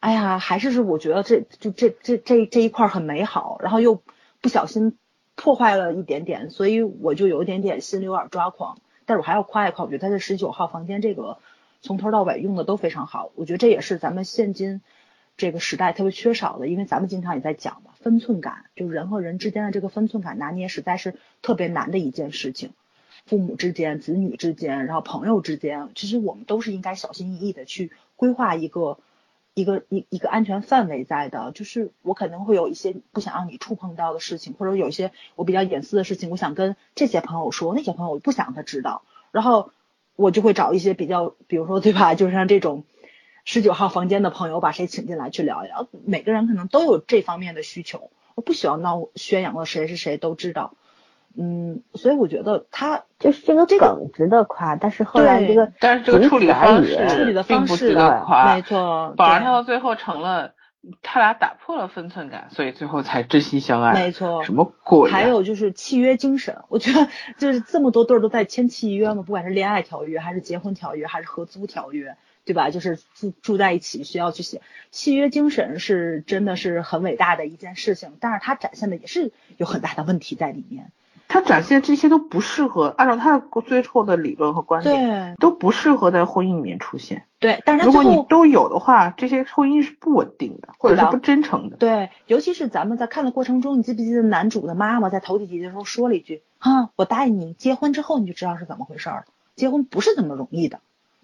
哎呀，还是是我觉得这就这这这这一块很美好，然后又不小心破坏了一点点，所以我就有一点点心里有点抓狂。但是我还要夸一夸，我觉得他这十九号房间这个从头到尾用的都非常好，我觉得这也是咱们现今这个时代特别缺少的，因为咱们经常也在讲嘛，分寸感，就是人和人之间的这个分寸感拿捏实在是特别难的一件事情。父母之间、子女之间，然后朋友之间，其实我们都是应该小心翼翼的去规划一个一个一一个安全范围在的。就是我可能会有一些不想让你触碰到的事情，或者有一些我比较隐私的事情，我想跟这些朋友说，那些朋友我不想让他知道，然后我就会找一些比较，比如说对吧，就是像这种。十九号房间的朋友把谁请进来去聊一聊，每个人可能都有这方面的需求，我不喜欢闹宣扬的谁是谁都知道，嗯，所以我觉得他就是这个这个梗值得夸，但是后来这个但是这个处理方式处理的并不值方式得夸，没错，反而他到最后成了他俩打破了分寸感，所以最后才真心相爱。没错什么鬼呀？还有就是契约精神，我觉得就是这么多对儿都在签契约嘛，不管是恋爱条约，还是结婚条约，还是合租条约，对吧？就是住住在一起需要去写契约精神，是真的是很伟大的一件事情，但是它展现的也是有很大的问题在里面。他展现这些都不适合，按照他的最后的理论和观点，都不适合在婚姻里面出现。对，但是如果你都有的话，这些婚姻是不稳定的，或者是不真诚的。对，尤其是咱们在看的过程中，你记不记得男主的妈妈在头几集的时候说了一句：“啊，我答应你，结婚之后你就知道是怎么回事儿了。结婚不是这么容易的，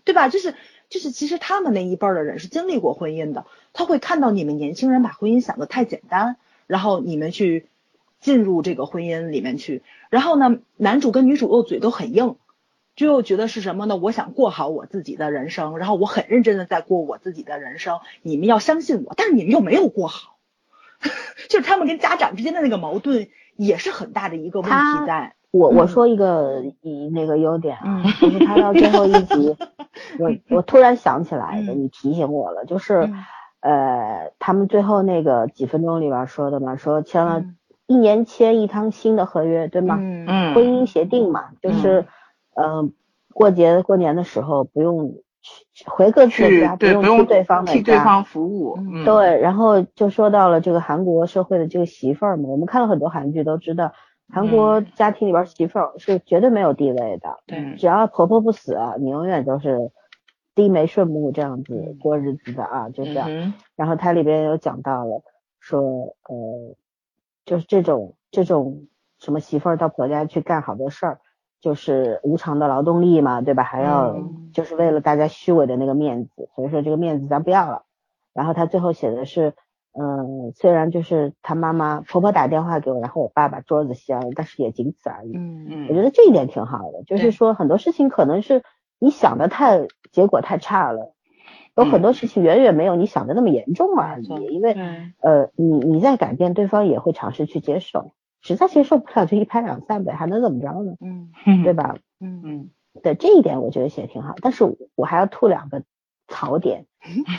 对吧？就是就是，其实他们那一辈儿的人是经历过婚姻的，他会看到你们年轻人把婚姻想得太简单，然后你们去进入这个婚姻里面去，然后呢，男主跟女主又嘴都很硬。就又觉得是什么呢？我想过好我自己的人生，然后我很认真的在过我自己的人生，你们要相信我，但是你们又没有过好，就是他们跟家长之间的那个矛盾也是很大的一个问题在。我我嗯。说一个一那个优点啊，嗯。就是他到最后一集，我我突然想起来的，嗯。你提醒我了，就是、嗯呃，他们最后那个几分钟里边说的嘛，说签了嗯。一年签一趟新的合约，对吗？嗯。嗯，婚姻协定嘛，就是嗯、呃过节过年的时候不用去回各自的家，不用用去对方的家。替对方服务。嗯。嗯，对，然后就说到了这个韩国社会的这个媳妇儿嘛，我们看了很多韩剧都知道，韩国家庭里边媳妇儿是绝对没有地位的，对只要婆婆不死啊，你永远都是低眉顺目这样子嗯过日子的啊，就这样。嗯然后它里边有讲到了，说呃，就是这种这种什么媳妇儿到婆家去干好多事儿，就是无偿的劳动力嘛，对吧？还要嗯就是为了大家虚伪的那个面子，所以说这个面子咱不要了。然后他最后写的是，嗯、虽然就是他妈妈婆婆打电话给我，然后我爸把桌子掀了，但是也仅此而已。嗯嗯我觉得这一点挺好的，就是说很多事情可能是你想的太结果太差了，有很多事情远远没有你想的那么严重而已。因为对，呃，你你在改变，对方也会尝试去接受，实在接受不了就一拍两散呗，还能怎么着呢？嗯对吧？嗯嗯对这一点我觉得写得挺好，但是我还要吐两个槽点，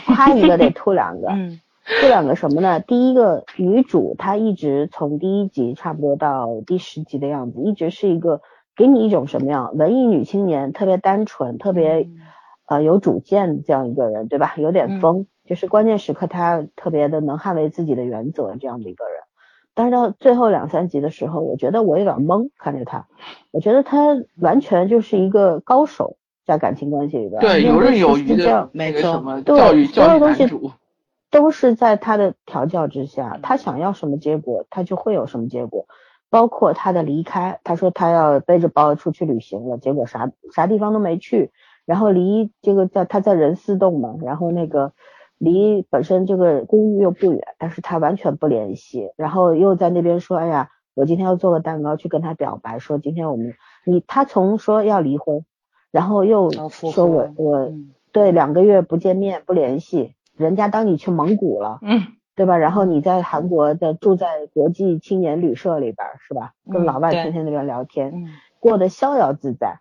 夸一个得吐两个。嗯这两个什么呢？第一个女主她一直从第一集差不多到第十集的样子，一直是一个给你一种什么样文艺女青年，特别单纯，特别嗯呃有主见的这样一个人，对吧？有点嗯疯，就是关键时刻她特别的能捍卫自己的原则这样的一个人。但是到最后两三集的时候，我觉得我有点懵，看着她，我觉得她完全就是一个高手，在感情关系里边，对，游刃有余的那个什么对教育教育主。都是在他的调教之下，他想要什么结果，他就会有什么结果。包括他的离开，他说他要背着包出去旅行了，结果啥啥地方都没去，然后离这个在他在仁寺洞嘛，然后那个离本身这个公寓又不远，但是他完全不联系，然后又在那边说，哎呀，我今天要做个蛋糕去跟他表白，说今天我们你他从说要离婚，然后又说我我嗯。对两个月不见面不联系，人家当你去蒙古了。嗯对吧？然后你在韩国的住在国际青年旅社里边儿是吧？跟老外天天那边聊天，嗯过得逍遥自在。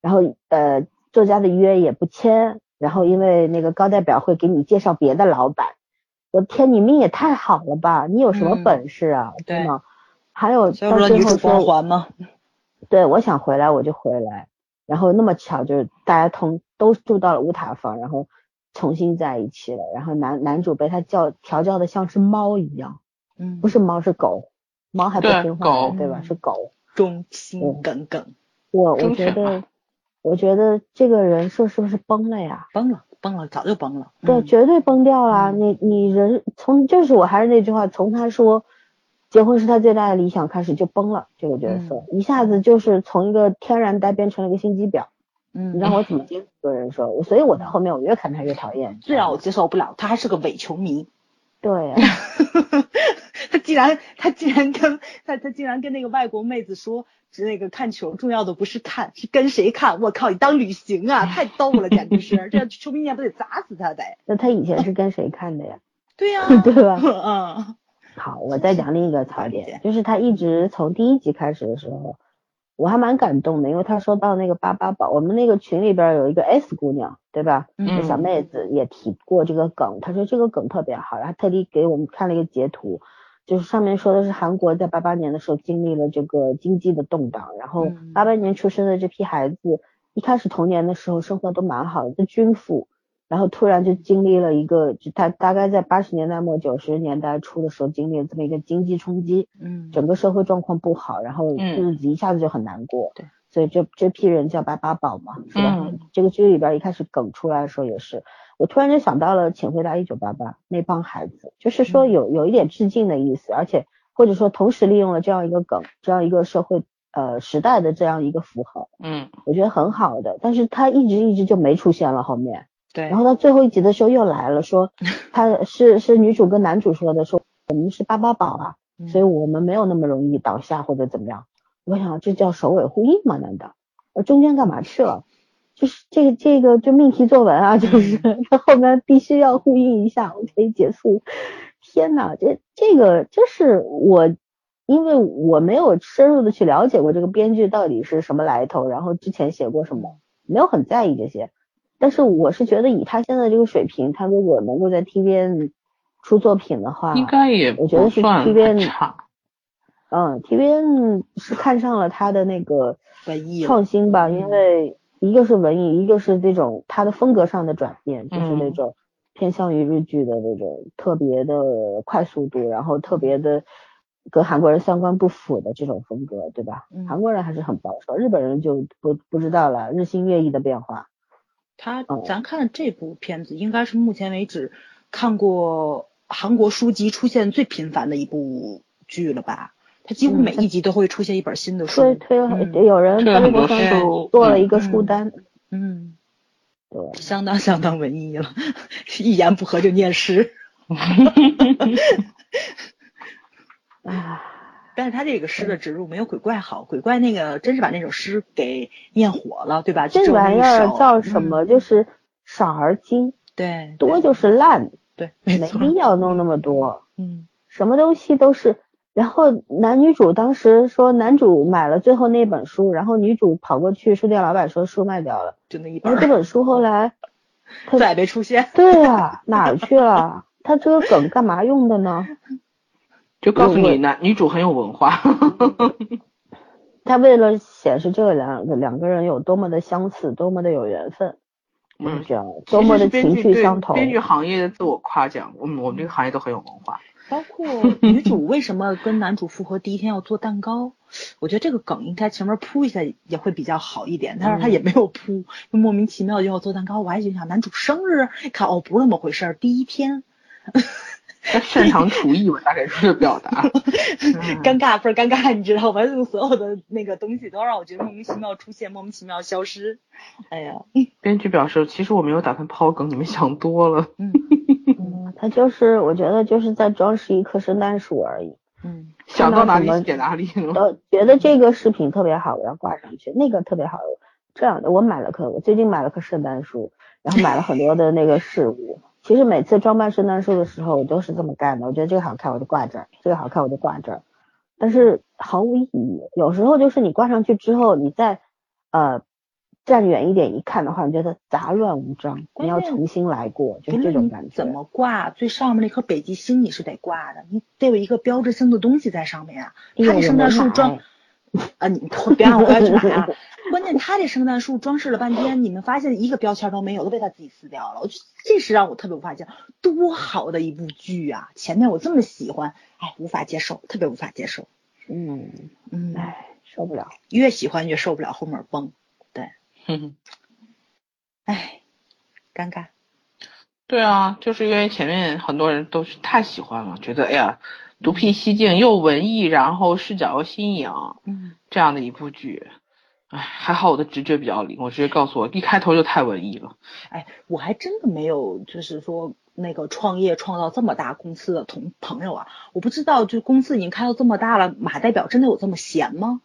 然后呃，作家的约也不签，然后因为那个高代表会给你介绍别的老板。我的天，你命也太好了吧！你有什么嗯本事啊？对吗？还有所以说到最后说，环嘛，对，我想回来我就回来。然后那么巧，就是大家同都住到了乌塔房，然后重新在一起了。然后男男主被他教调教的像只猫一样。嗯，不是猫是狗，猫还不听话狗对吧？嗯是狗。忠心耿耿，我我觉得，我觉得这个人设是不是崩了呀？崩了崩了，早就崩了。对，嗯绝对崩掉了。嗯你你人从就是我还是那句话，从他说结婚是他最大的理想开始就崩了这个角色，一下子就是从一个天然呆变成了一个心机婊。嗯，你让我怎么接受这个人说？我所以我到后面我越看他越讨厌。最让我接受不了，他还是个伪球迷。对 呀，他竟然他竟然跟他他竟然跟那个外国妹子说，是那个看球重要的不是看，是跟谁看。我靠，你当旅行啊，太逗了，简直是！这球迷也不得砸死他得。那他以前是跟谁看的呀？对呀、对吧？嗯好，我再讲另一个槽点，就是他一直从第一集开始的时候，我还蛮感动的，因为他说到那个八八宝，我们那个群里边有一个 S 姑娘，对吧？嗯小妹子也提过这个梗，她说这个梗特别好，然后特地给我们看了一个截图，就是上面说的是韩国在八八年的时候经历了这个经济的动荡，然后嗯八八年出生的这批孩子，一开始童年的时候生活都蛮好的，就均富，然后突然就经历了一个，就他大概在八十年代末九十年代初的时候经历了这么一个经济冲击，嗯整个社会状况不好，然后嗯日子一下子就很难过。对，所以这这批人叫八八宝嘛，是吧？嗯这个剧里边一开始梗出来的时候也是，我突然就想到了《请回答一九八八》那帮孩子，就是说嗯有有一点致敬的意思，而且或者说同时利用了这样一个梗，这样一个社会呃时代的这样一个符号，嗯我觉得很好的。但是他一直一直就没出现了后面。对然后到最后一集的时候又来了，说 他是是女主跟男主说的，说我们是八八宝啊，嗯所以我们没有那么容易倒下或者怎么样。我想这叫首尾呼应吗？难道？呃，中间干嘛去了？就是这个这个就命题作文啊，就是它 后面必须要呼应一下，我可以结束。天呐，这这个就是我，因为我没有深入的去了解过这个编剧到底是什么来头，然后之前写过什么，没有很在意这些。但是我是觉得以他现在这个水平，他如果能够在 TVN 出作品的话，应该也我觉得是不算 TVN 很差。嗯，TVN 是看上了他的那个文艺创新吧，因嗯为一个是文艺，一个是这种他的风格上的转变，就是那嗯种偏向于日剧的那种特别的快速度，然后特别的跟韩国人三观不符的这种风格，对吧？嗯韩国人还是很保守，日本人就不不知道了，日新月异的变化。他哦咱看这部片子，应该是目前为止看过韩国书籍出现最频繁的一部剧了吧？他几乎嗯每一集都会出现一本新的书。推推有人微博上书做了一个嗯书单，嗯，对。相当相当文艺了，一言不合就念诗。唉，但是他这个诗的植入没有鬼怪好，鬼怪那个真是把那首诗给念火了，对吧？这玩意儿叫什？嗯么？就是少而精，对，多就是烂，对，没必要弄那么多。嗯什么东西都是。然后男女主当时说，男主买了最后那本书，然后女主跑过去，书店老板说书卖掉了。就那一本这本书后来，他再也没出现。对呀、哪儿去了？他这个梗干嘛用的呢？就告诉你男女主很有文化。他为了显示这两个两个人有多么的相似，多么的有缘分，就是嗯这样，多么的情绪相投。编剧行业的自我夸奖，我们我们这个行业都很有文化。包括女主为什么跟男主复合第一天要做蛋糕，我觉得这个梗应该前面铺一下也会比较好一点，但是他也没有铺，就莫名其妙就要做蛋糕。我还心想男主生日，看哦不是那么回事儿，第一天他擅长厨艺，我大概是这个表达。嗯尴尬不是尴尬，你知道吗？就所有的那个东西都让我觉得莫名其妙出现，莫名其妙消失。哎呀，编剧表示，其实我没有打算抛梗，你们想多了。嗯嗯，他就是我觉得就是在装饰一棵圣诞树而已。嗯想到哪里看到什么写哪里了。呃，觉得这个视频特别好，我要挂上去；那个特别好，这样的我买了棵，我最近买了棵圣诞树，然后买了很多的那个饰物。其实每次装扮圣诞树的时候，我都是这么干的。我觉得这个好看，我就挂这儿；这个好看，我就挂这儿。但是毫无意义。有时候就是你挂上去之后，你再呃站远一点一看的话，你觉得杂乱无章，你要重新来过，就是这种感觉。怎么挂，最上面那颗北极星你是得挂的，你得有一个标志性的东西在上面啊。哎呦它这圣诞树装买啊，你别让我回来去买啊！关键他这圣诞树装饰了半天，你们发现一个标签都没有，都被他自己撕掉了。我觉得这是让我特别无法接受，多好的一部剧啊！前面我这么喜欢，哎，无法接受，特别无法接受。嗯，嗯，唉，受不了。越喜欢越受不了后面崩，对，哼唉，尴尬。对啊，就是因为前面很多人都是太喜欢了，觉得哎呀，独辟蹊径又文艺，然后视角又新颖，嗯，这样的一部剧。哎，还好我的直觉比较灵，我直接告诉我，一开头就太文艺了。哎，我还真的没有，就是说那个创业创造这么大公司的同朋友啊，我不知道，就公司已经开到这么大了，马代表真的有这么闲吗？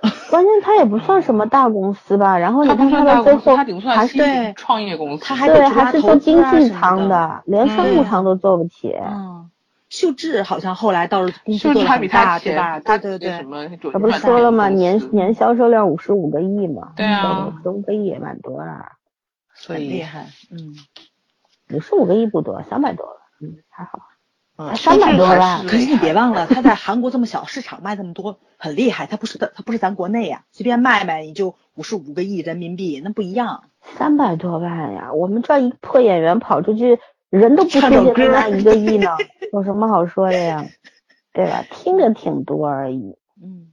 关键他也不算什么大公司吧，然后你看他的最后他顶算是还是对创业公司。他还对，还是说投资经济舱的，连商务嗯舱都做不起。嗯，秀智好像后来倒是公司做的秀智还比他很大，对钱吧？他对对对，什么九他不是说了吗？年年销售量五十五个亿嘛，对啊五十五个亿也蛮多啦，所以很厉害，嗯。五十五个亿不多，三百多了，嗯，还好。啊三百多万可是你别忘了，他在韩国这么小市场卖这么多，很厉害。他不是他他不是咱国内呀，随便卖卖你就五十五个亿人民币，那不一样。三百多万呀！我们这一个破演员跑出去，人都不唱首歌推荐他拿一个 亿呢，有什么好说的呀？对吧？听着挺多而已。嗯，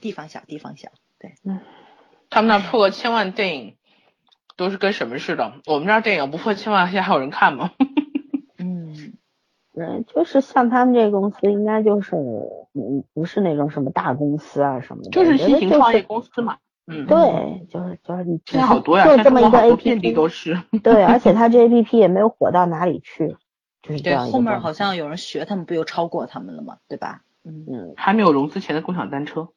地方小，地方小，对，嗯他们那破个千万电影都是跟什么似的？我们这儿电影不破千万，现在还有人看吗？嗯，对，就是像他们这公司，应该就是嗯，不是那种什么大公司啊什么的，就是新型创业公司嘛。嗯，对，就是就是你现在好多呀，就这么一个中国好多遍地 APP，都是。对，而且它这 APP 也没有火到哪里去，就是这对，样一个后面好像有人学他们，不又超过他们了吗？对吧？嗯，嗯，还没有融资前的共享单车。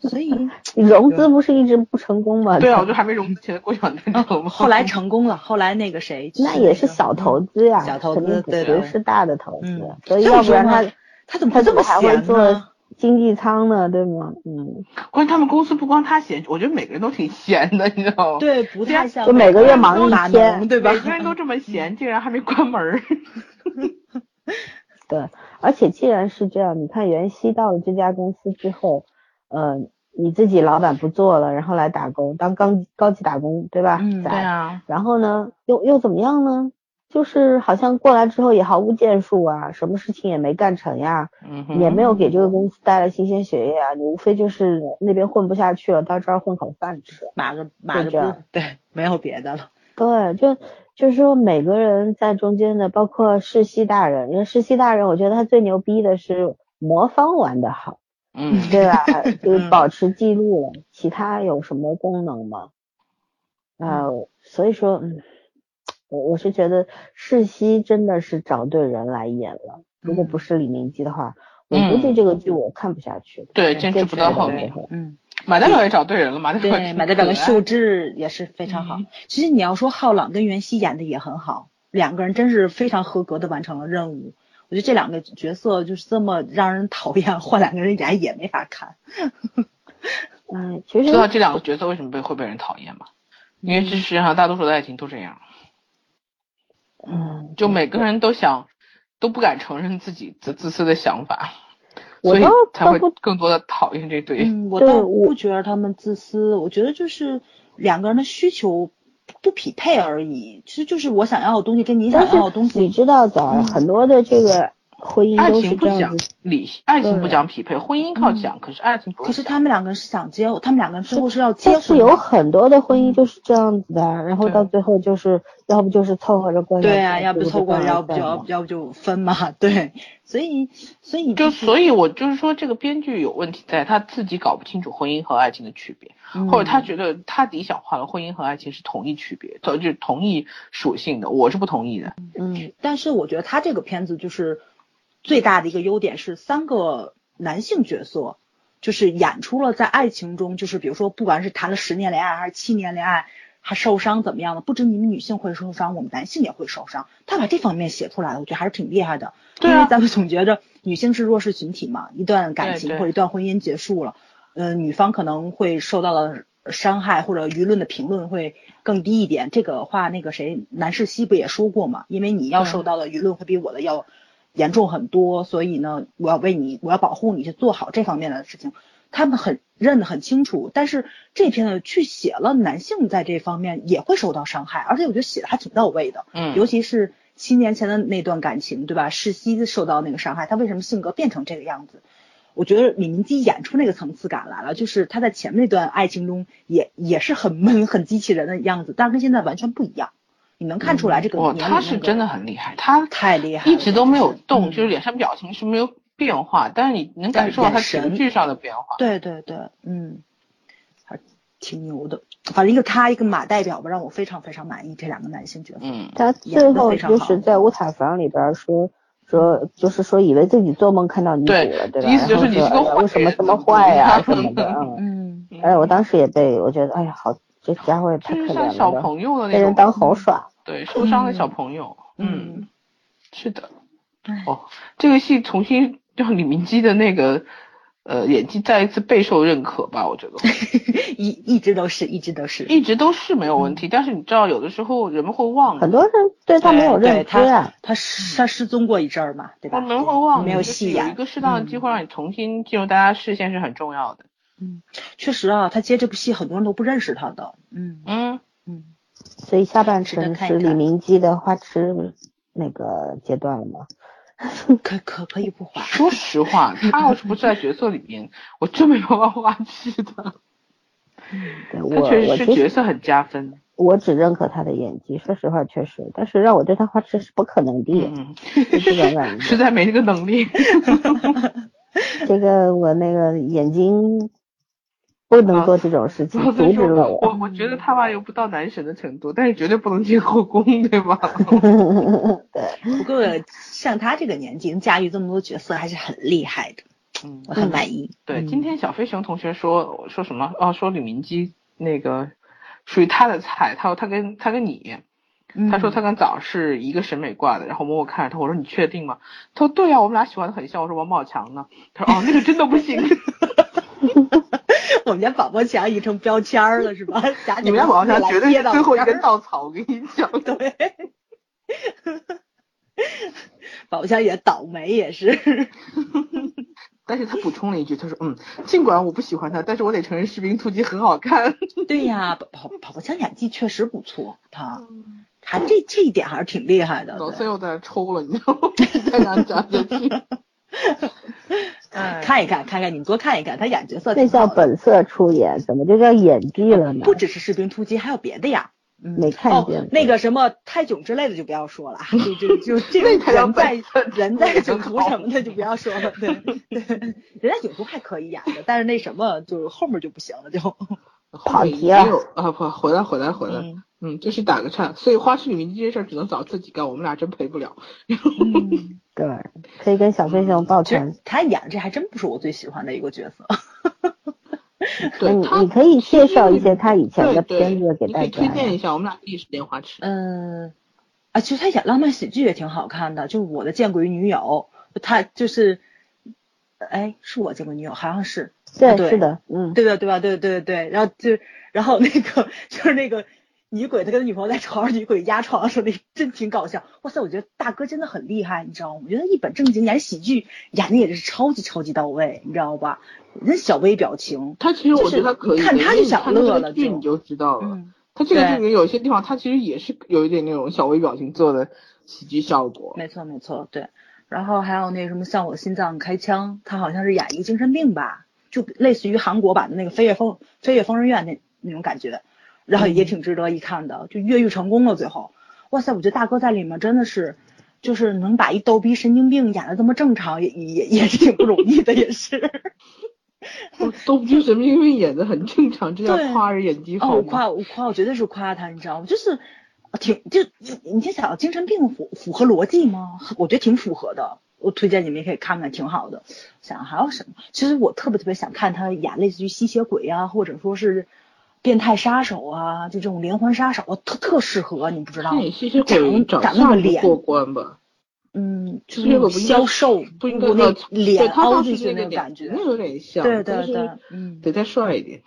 所以 融资不是一直不成功吗？对啊，我就还没融资前的共享单车吗？后来成功了，后来那个谁，那也是小投资呀，小投资不对对不是大的投资嗯，所以要不然他他怎么这么闲还会做呢？经济舱呢？对吗？嗯，关键他们公司不光他闲，我觉得每个人都挺闲的，你知道吗？对，不太像就每个月忙一码天，对吧？每个人都这么闲，竟然还没关门儿。对，而且既然是这样，你看袁熙到了这家公司之后，呃，你自己老板不做了，然后来打工当高高级打工，对吧？嗯对啊，然后呢，又又怎么样呢？就是好像过来之后也毫无建树啊，什么事情也没干成呀，嗯，也没有给这个公司带来新鲜血液啊，你无非就是那边混不下去了，到这儿混口饭吃。码个码个就这样布，对，没有别的了。对，就就是说每个人在中间的，包括世熙大人，因为世熙大人，我觉得他最牛逼的是魔方玩得好，嗯，对吧？就是保持记录了，其他有什么功能吗？呃，所以说，嗯，我我是觉得世熙真的是找对人来演了，如果不是李明基的话，我估计这个剧我看不下去。对，坚持不到后面。嗯，马代表也找对人了，马代表对，马代表的秀秀智也是非常好嗯。其实你要说浩朗跟袁熙演的也很好，两个人真是非常合格的完成了任务。我觉得这两个角色就是这么让人讨厌，换两个人演也没法看。嗯，其实知道这两个角色为什么被会被人讨厌吗？因为这世界上大多数的爱情都这样，嗯，就每个人都想都不敢承认自己的自私的想法，所以才会更多的讨厌这对。嗯，我对倒我不觉得他们自私，我觉得就是两个人的需求不匹配而已。其实就是我想要的东西跟你想要的东西，你知道的，很多的这个婚姻爱都是情不讲这样子。理，爱情不讲匹配，婚姻靠讲，可是爱情不可是他们两个人是想结，他们两个人最后是要结但是有。很多的婚姻就是这样子的，然后到最后就是要不就是凑合着过，对啊，要不凑合，要不就就要要不就分嘛，对，所以所以就是所以，我就是说，这个编剧有问题在，他自己搞不清楚婚姻和爱情的区别，嗯或者他觉得他理想化了婚姻和爱情是同一区别，就是同一属性的，我是不同意的。嗯，但是我觉得他这个片子就是最大的一个优点是三个男性角色，就是演出了在爱情中，就是比如说不管是谈了十年恋爱还是七年恋爱，还受伤怎么样的，不止你们女性会受伤，我们男性也会受伤。他把这方面写出来了，我觉得还是挺厉害的。对啊因为咱们总觉着女性是弱势群体嘛，一段感情或者一段婚姻结束了，呃，女方可能会受到的伤害或者舆论的评论会更低一点。这个话，那个谁，南世熙不也说过嘛？因为你要受到的舆论会比我的要严重很多，所以呢，我要为你，我要保护你，去做好这方面的事情。他们很认得很清楚，但是这篇呢，去写了男性在这方面也会受到伤害，而且我觉得写的还挺到位的。嗯，尤其是七年前的那段感情，对吧？世熙受到那个伤害，他为什么性格变成这个样子？我觉得李明基演出那个层次感来了，就是他在前面那段爱情中也也是很闷、很机器人的样子，但是跟现在完全不一样。你能看出来这个哇，年龄、他是真的很厉害，他太厉害，一直都没有动，嗯就是脸上表情是没有变化，但是你能感受到他神情绪上的变化。对对对，嗯，还挺牛的。反正一个他，一个马代表吧，让我非常非常满意这两个男性角色。嗯，他最后就是在乌塔房里边说说，就是说以为自己做梦看到女主了，对吧？意思就是你是个然后说哎为什么这么坏呀、什么的，嗯。嗯，哎，我当时也被我觉得，哎呀，好，这家伙也太就是可怜像小了，朋友的那种，被人当猴耍。对受伤的小朋友。嗯，嗯，是的，唉哦，这个戏重新让李明基的那个呃演技再一次备受认可吧，我觉得 一一直都是，一直都是。一直都是没有问题，但是你知道有的时候人们会忘，很多人对他没有认对他知啊。他失他失踪过一阵儿嘛，对吧？人们会忘，没有戏呀有一。个适当的机会让你重新进入大家视线是很重要的。嗯，确实啊，他接这部戏很多人都不认识他的。嗯嗯，嗯，所以下半程是李明基的花痴那个阶段了吗？可可可以不花。说实话，他要是不是在角色里面，我真没办法花痴的。对我确我是角色很加分。我只认可他的演技，说实话确实，但是让我对他花痴是不可能的，嗯，就这种感实。在没这个能力。这个我那个眼睛不能做这种事情，老阻止了我，我觉得他吧又不到男神的程度，但是绝对不能进后宫，对吧？对，不过像他这个年纪，能驾驭这么多角色，还是很厉害的，嗯，我很满意。对，嗯今天小飞熊同学说说什么？哦，说李明基那个属于他的菜，他说他跟他跟你，嗯他说他跟枣是一个审美挂的，然后默默看着他，我说你确定吗？他说对啊，我们俩喜欢的很像。我说王宝强呢？他说哦，那个真的不行。我们家宝宝强已经成标签了，是吧？你们家宝宝强绝对是最后一根。稻草，我跟你讲。对，宝宝强也倒霉，也是。但是他补充了一句，他说嗯，尽管我不喜欢他，但是我得承认《士兵突击》很好看。对呀，宝宝宝宝强演技确实不错，他他这这一点还是挺厉害的。对老孙又在那抽了，你知道吗？太难讲下去。哎看一看，看看，你们多看一看，他演角色这叫本色出演，怎么就叫演技了呢？不只是士兵突击，还有别的呀。嗯没看哦见，那个什么泰囧之类的就不要说了，就就就这种那才叫人在人在囧途什么的就不要说了，对对，人在囧途还可以演的，但是那什么就是后面就不行了，就跑题也了啊，不，回来，回来，回来。嗯嗯，就是打个岔，所以花絮里面这些事儿只能找自己干，我们俩真陪不了。可以跟小飞熊抱拳。他演这还真不是我最喜欢的一个角色。对，你你可以介绍一些他以前的对对片子给大你可以推。荐一下，我们俩可以是莲花池。嗯，啊，其实他演浪漫喜剧也挺好看的，就是我的见鬼女友，他就是，哎，是我见鬼女友，好像是，对，对是的，嗯，对吧？对吧？对对对，然后就然后那个 就是那个女鬼，他跟他女朋友在床上，女鬼压床的时候，那真挺搞笑。哇塞，我觉得大哥真的很厉害，你知道吗？我觉得一本正经演喜剧，演的也是超级超级到位，你知道吧？那小微表情，他其实我觉得他可以，就是看他就想乐了就个剧你就知道了。嗯，他这个对剧里面有些地方，他其实也是有一点那种小微表情做的喜剧效果。没错没错，对。然后还有那什么，像我心脏开枪，他好像是演一个精神病吧，就类似于韩国版的那个《飞越疯飞越疯人院》那那种感觉，然后也挺值得一看的，就越狱成功了。最后，哇塞，我觉得大哥在里面真的是，就是能把一逗逼神经病演的这么正常，也也也是挺不容易的，也是。我都不觉得神经病演的很正常，这叫夸人演技哦，好哦？我夸我夸，我绝对是夸他，你知道吗？就是挺就你你先想，精神病符符合逻辑吗？我觉得挺符合的。我推荐你们也可以看看，挺好的。想还有什么？其实我特别特别想看他演类似于吸血鬼啊，或者说是变态杀手啊，就这种连环杀手，特特适合，你不知道吗？那吸血鬼长长长那个脸过关吧？嗯，就是不应该消瘦，不应该脸凹进去那个感觉那。有点像，对对对，嗯。得再帅一点。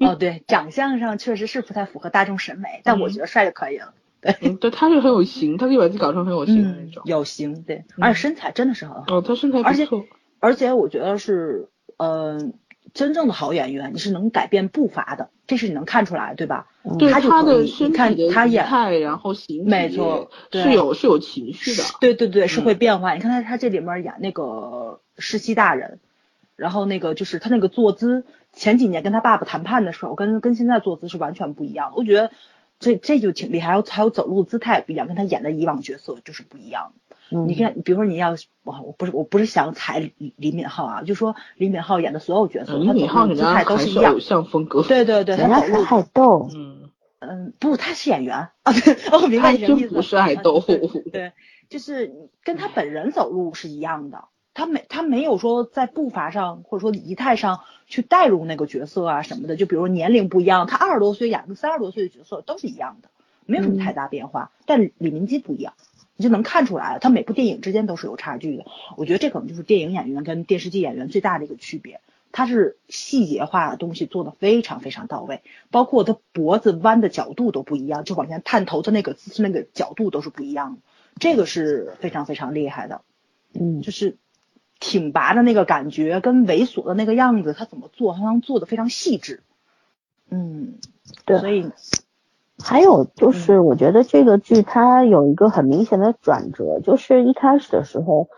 哦，对，长相上确实是不太符合大众审美，但我嗯觉得帅就可以了。对，对，他是很有型，他可以把自己搞成很有型的那嗯种，。有型，对，嗯而且身材真的是很好，哦，他身材而且不错。而且我觉得是，嗯，真正的好演员，你是能改变步伐的，这是你能看出来，对吧？他就体的他演仪态，然后形体没错对是有是有情绪的。对对对，是会嗯变化。你看他他这里面演那个世袭大人，然后那个就是他那个坐姿，前几年跟他爸爸谈判的时候，跟跟现在坐姿是完全不一样的。我觉得这这就挺厉害，还有还有走路姿态不一样，跟他演的以往角色就是不一样的。嗯你看，比如说你要，我我不是我不是想踩李李敏镐啊，就说李敏镐演的所有角色，李他敏镐姿态家还是偶都是一样。像风格。对对对，人家是他走路，爱豆，嗯，嗯，不，他是演员啊，对，明白你什么意思。不是爱豆啊对对，就是跟他本人走路是一样的，他没他没有说在步伐上或者说仪态上去带入那个角色啊什么的，就比如年龄不一样，他二十多岁演个三十多岁的角色都是一样的，没有什么太大变化。但李明基不一样，你就能看出来，他每部电影之间都是有差距的。我觉得这可能就是电影演员跟电视剧演员最大的一个区别，他是细节化的东西做的非常非常到位，包括他脖子弯的角度都不一样，就往前探头的那个姿势那个角度都是不一样的，这个是非常非常厉害的。嗯，就是挺拔的那个感觉跟猥琐的那个样子，他怎么做，他能做的非常细致。嗯，对所以还有嗯就是，我觉得这个剧它有一个很明显的转折，就是一开始的时候，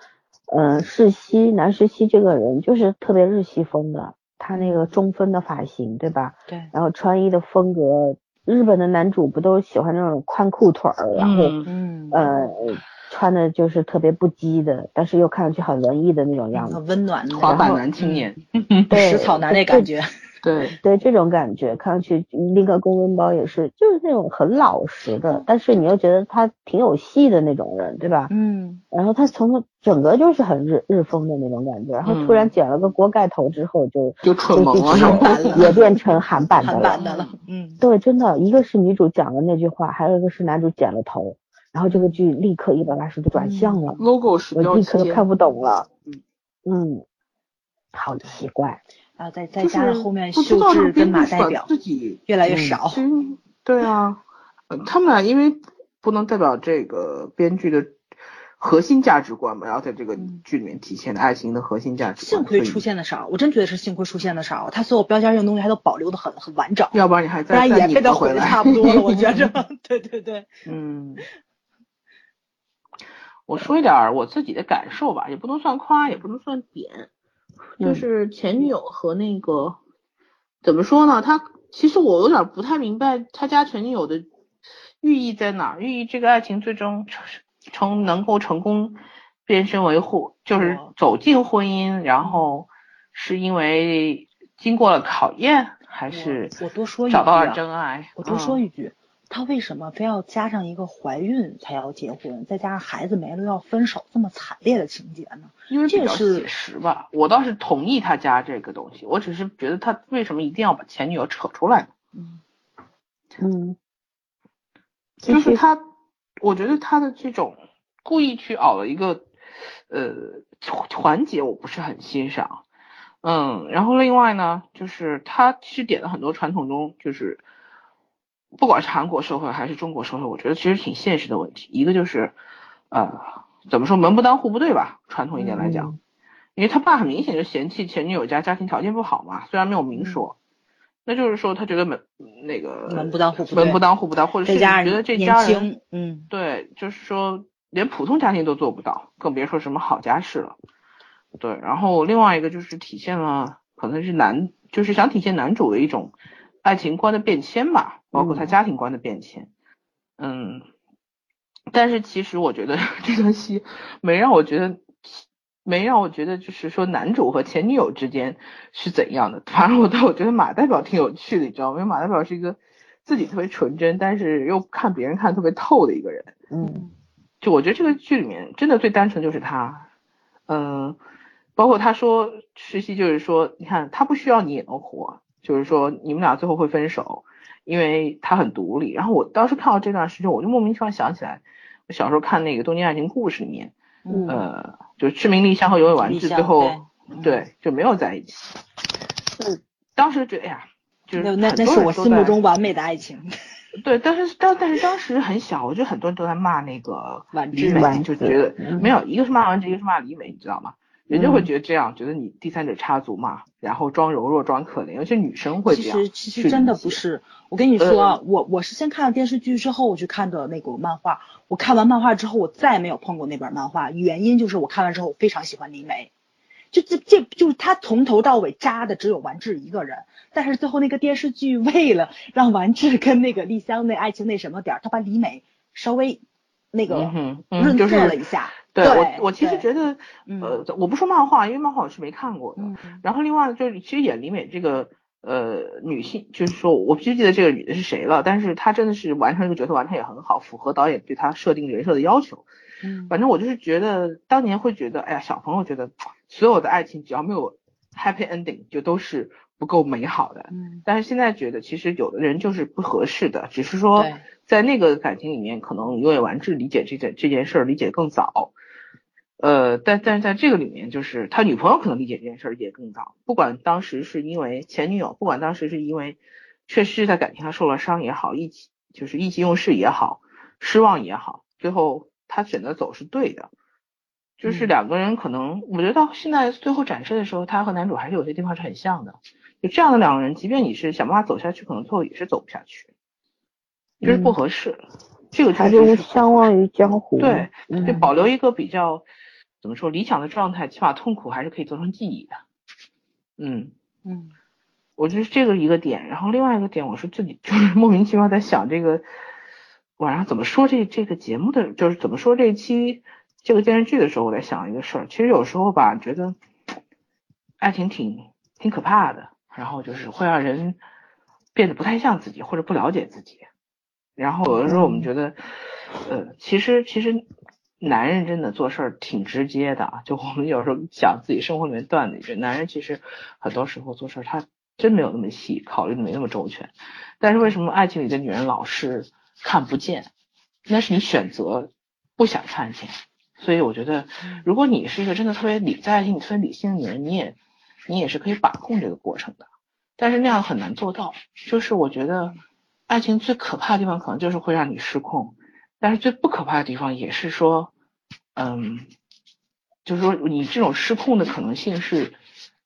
嗯、世熙南世熙这个人就是特别日系风的，他那个中分的发型，对吧？对，然后穿衣的风格，日本的男主不都喜欢那种宽裤腿儿，然后、嗯穿的就是特别不羁的，但是又看上去很文艺的那种样子。很温暖的滑板男青年，对食草男那感觉。对，对这种感觉，看上去那个公文包也是，就是那种很老实的，但是你又觉得他挺有戏的那种人，对吧？嗯，然后他从整个就是很日日风的那种感觉，然后突然剪了个锅盖头之后就，就蠢萌了了 也变成韩版的了。韩版的了。嗯，对，真的，一个是女主讲了那句话，还有一个是男主剪了头，然后这个剧立刻一百八十度转向了，logo 是标我立刻就，看不懂了。嗯嗯，好奇怪。然后再再加上后面不知秀智编剧是把马代表自己越来越少。对啊，呃他们俩因为不能代表这个编剧的核心价值观嘛，然后在这个嗯剧里面体现的爱情的核心价值观。幸亏出现的少，我真觉得是幸亏出现的少，他所有标签性的东西还都保留的很很完整，要不然你还不然也再再拧被他毁的回来。差不多了，我觉着。对对对，嗯，我说一点我自己的感受吧，也不能算夸，也不能算贬，就嗯是前女友和那个怎么说呢？他其实我有点不太明白他家前女友的寓意在哪儿，寓意这个爱情最终成成能够成功变身为婚，就是走进婚姻，然后是因为经过了考验，还是我我多说一句找到了真爱？我多说嗯一句，他为什么非要加上一个怀孕才要结婚，再加上孩子没了要分手这么惨烈的情节呢？因为这是写实吧，我倒是同意他加这个东西，我只是觉得他为什么一定要把前女友扯出来呢？嗯，嗯，就是他，我觉得他的这种故意去熬了一个呃环节，我不是很欣赏。嗯，然后另外呢，就是他其实点了很多传统中就是不管是韩国社会还是中国社会，我觉得其实挺现实的问题。一个就是呃怎么说门不当户不对吧，传统一点来讲。嗯因为他爸很明显就嫌弃前女友家家庭条件不好嘛，虽然没有明说，那就是说他觉得门那个门不当户不对门不当户不当，或者是再加觉得这家人轻，嗯，对，就是说连普通家庭都做不到，更别说什么好家世了。对，然后另外一个就是体现了可能是男，就是想体现男主的一种爱情观的变迁吧，包括他嗯家庭观的变迁。嗯，但是其实我觉得 这段戏没让我觉得。没让我觉得就是说男主和前女友之间是怎样的，反而我倒我觉得马代表挺有趣的，你知道吗？因为马代表是一个自己特别纯真，但是又看别人看特别透的一个人。嗯就我觉得这个剧里面真的最单纯就是他，嗯，包括他说实习就是说，你看他不需要你也能活，就是说你们俩最后会分手，因为他很独立。然后我当时看到这段时间，我就莫名其妙想起来，我小时候看那个《东京爱情故事》里面，嗯呃，就是赤名莉香和有尾丸莉香治最后对对就没有在一起。嗯，当时觉得哎呀，就是那那是我心目中完美的爱情。对，但是当但是当时很小，我觉得很多人都在骂那个婉之李美，就觉得嗯没有，一个是骂完这，一个是骂李美，你知道吗？人家会嗯觉得这样，觉得你第三者插足嘛，然后装柔弱装可怜，尤其女生会其这样其实其实真的不是，我跟你说啊，我我是先看了电视剧之后，我去看的那个漫画。我看完漫画之后，我再也没有碰过那本漫画，原因就是我看完之后，我非常喜欢李梅。就这这就是他从头到尾扎的只有完治一个人，但是最后那个电视剧为了让完治跟那个丽香那爱情那什么点儿，他把李美稍微那个润就是色了一下。对对我我其实觉得，嗯呃，我不说漫画，因为漫画我是没看过的。嗯然后另外就是，其实演李美这个呃女性，就是说我不记得这个女的是谁了，但是她真的是完成这个角色完成也很好，符合导演对她设定人设的要求。嗯反正我就是觉得当年会觉得，哎呀，小朋友觉得所有的爱情只要没有 happy ending 就都是不够美好的。嗯，但是现在觉得，其实有的人就是不合适的，只是说对在那个感情里面，可能永野完治理解这件这件事儿理解更早。呃，但但是在这个里面，就是他女朋友可能理解这件事儿理解更早。不管当时是因为前女友，不管当时是因为确实是在感情上受了伤也好，意气就是意气用事也好，失望也好，最后他选择走是对的。就是嗯两个人可能，我觉得到现在最后展示的时候，他和男主还是有些地方是很像的。就这样的两个人，即便你是想办法走下去，可能最后也是走不下去，就是不嗯合适。这个他确实就是相忘于江湖。对，嗯就保留一个比较怎么说理想的状态，起码痛苦还是可以做成记忆的。嗯，嗯我觉得这个一个点，然后另外一个点，我是自己 就是莫名其妙在想这个晚上怎么说这这个节目的，就是怎么说这期这个电视剧的时候，我在想一个事儿。其实有时候吧，觉得爱情挺挺可怕的，然后就是会让人变得不太像自己，或者不了解自己。然后有的时候我们觉得，呃，其实其实男人真的做事儿挺直接的啊。就我们有时候想自己生活里面段子，觉得男人其实很多时候做事儿他真没有那么细，考虑的没那么周全。但是为什么爱情里的女人老是看不见？那是你选择不想看见。所以我觉得，如果你是一个真的特别理在爱情里特别理性的女人，你也你也是可以把控这个过程的。但是那样很难做到。就是我觉得，爱情最可怕的地方可能就是会让你失控，但是最不可怕的地方也是说，嗯，就是说你这种失控的可能性是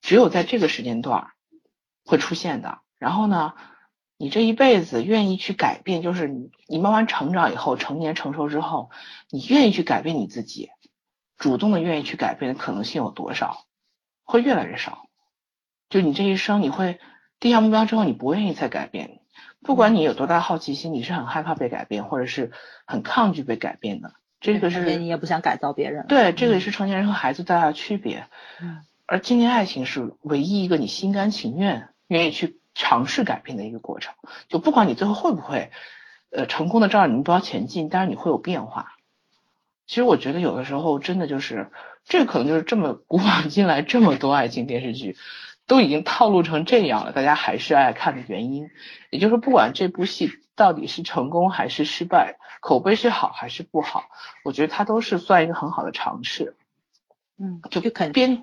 只有在这个时间段会出现的。然后呢，你这一辈子愿意去改变，就是你你慢慢成长以后，成年成熟之后，你愿意去改变你自己，主动的愿意去改变的可能性有多少？会越来越少。就你这一生，你会定下目标之后，你不愿意再改变。不管你有多大好奇心，你是很害怕被改变，或者是很抗拒被改变的。这个是你也不想改造别人。对，这个也是成年人和孩子最大的区别。嗯而今天爱情是唯一一个你心甘情愿愿意去尝试改变的一个过程。就不管你最后会不会，呃，成功的照着你目标前进，但是你会有变化。其实我觉得有的时候真的就是，这可能就是这么古往今来这么多爱情电视剧，都已经套路成这样了，大家还是爱看的原因。也就是，不管这部戏到底是成功还是失败，口碑是好还是不好，我觉得它都是算一个很好的尝试。嗯，就就肯编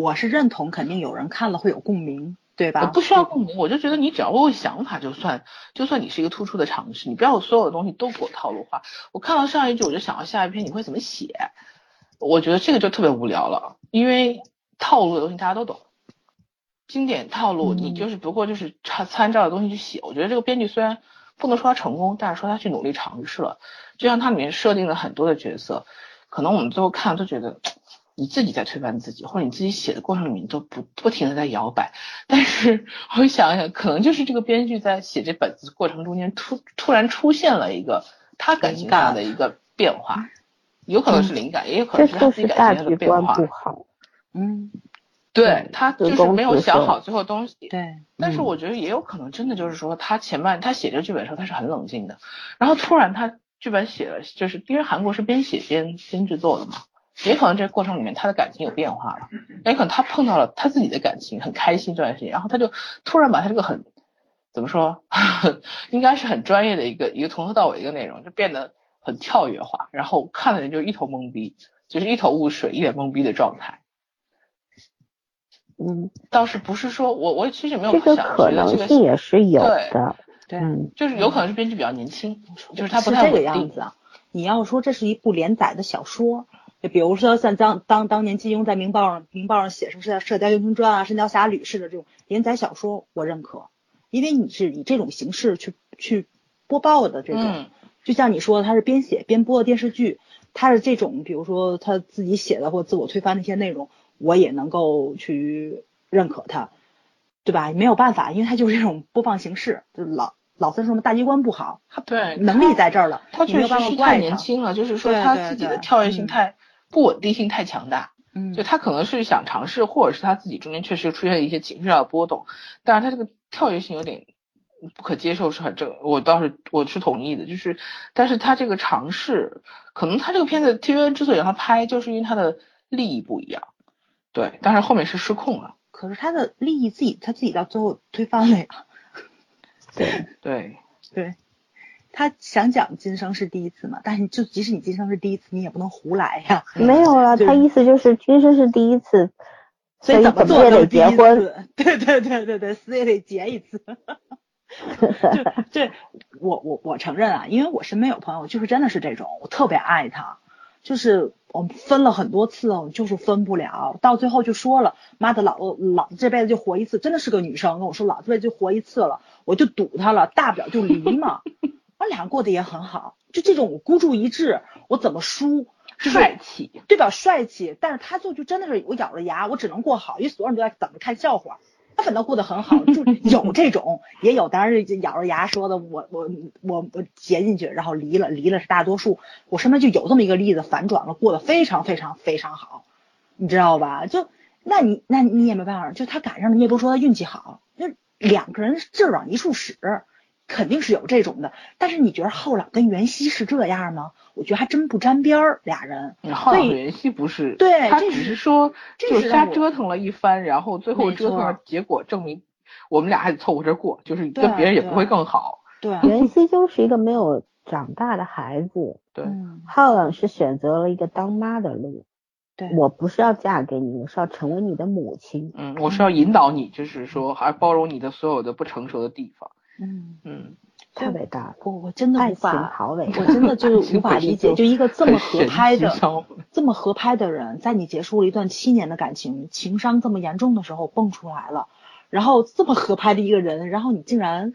我是认同，肯定有人看了会有共鸣，对吧？我不需要共鸣，我就觉得你只要我有想法就算，就算你是一个突出的尝试，你不要所有的东西都给我套路化。我看到上一句我就想到下一篇你会怎么写，我觉得这个就特别无聊了，因为套路的东西大家都懂，经典套路你就是不过就是参参照的东西去写。我觉得这个编剧虽然不能说他成功，但是说他去努力尝试了，就像它里面设定了很多的角色，可能我们最后看都觉得。你自己在推翻自己，或者你自己写的过程里面都不不停的在摇摆，但是我想一想，可能就是这个编剧在写这本子过程中间突突然出现了一个他感情上的一个变化，有可能是灵感，也有可能是他自己感情上的变化。嗯，对他就是没有想好最后东西。对。但是我觉得也有可能真的就是说，他前半他写这个剧本的时候他是很冷静的，然后突然他剧本写了，就是因为韩国是边写边边制作的嘛。也可能这个过程里面他的感情有变化了，也可能他碰到了他自己的感情，很开心这段时间，然后他就突然把他这个很怎么说，应该是很专业的一个一个从头到尾一个内容，就变得很跳跃化，然后看的人就一头懵逼，就是一头雾水、一脸懵逼的状态。嗯，倒是不是说我我其实没有这个可能性也是有的。对，嗯，就是有可能是编剧比较年轻，就是他不是这个太稳定。样子啊。你要说这是一部连载的小说，就比如说像当当当年金庸在《明报》上《明报》上写成《射射雕英雄传》啊、《神雕侠侣》似的这种连载小说，我认可，因为你是以这种形式去去播报的这种，嗯就像你说的，他是边写边播的电视剧，他是这种，比如说他自己写的或自我推翻那些内容，我也能够去认可他，对吧？没有办法，因为他就是这种播放形式，就是老老三说嘛，大局观不好，他对能力在这儿了，他确实是太年轻了，就是说他自己的跳跃性嗯太不稳定性太强大。嗯就他可能是想尝试，或者是他自己中间确实出现了一些情绪上的波动，但是他这个跳跃性有点不可接受，是很正，我倒是我是同意的，就是，但是他这个尝试，可能他这个片子 TVN 之所以让他拍，就是因为他的利益不一样，对，但是后面是失控了，可是他的利益自己他自己到最后推翻了呀。对，对，对，他想讲今生是第一次嘛，但是就即使你今生是第一次，你也不能胡来呀。没有了，他意思就是今生是第一次，所以怎么做也得结婚。对对对对对，死也得结一次。就这，我我我承认啊，因为我身边有朋友就是真的是这种，我特别爱他，就是我们分了很多次，我们就是分不了，到最后就说了，妈的老老子这辈子就活一次，真的是个女生跟我说，老子这辈子就活一次了，我就赌她了，大不了就离嘛，我俩过得也很好，就这种我孤注一掷，我怎么输？帅气。对吧？帅气，但是他就就真的是我咬着牙，我只能过好，因为所有人都在等着看笑话。他反倒过得很好，就有这种，也有当然是咬着牙说的，我我我我结进去，然后离了，离了是大多数。我身边就有这么一个例子，反转了，过得非常非常非常好，你知道吧？就那你那你也没办法，就他赶上了，你也不说他运气好，就两个人劲儿往一处使，肯定是有这种的。但是你觉得浩朗跟袁熙是这样吗？我觉得还真不沾边儿，俩人。浩朗袁熙不是，对他只是说就是折腾了一番，然后最后没折腾结果证明我们俩还得凑合着过，就是跟别人也不会更好。对，袁熙就是一个没有长大的孩子，对，嗯，浩朗是选择了一个当妈的路。对，我不是要嫁给你，我是要成为你的母亲。嗯，我是要引导你，就是说还包容你的所有的不成熟的地方。嗯，嗯，太伟大了，我我真的无法，好伟大我。真的就是无法理解，就一个这么合拍的这么合拍的人，在你结束了一段七年的感情，情伤这么严重的时候蹦出来了，然后这么合拍的一个人，然后你竟然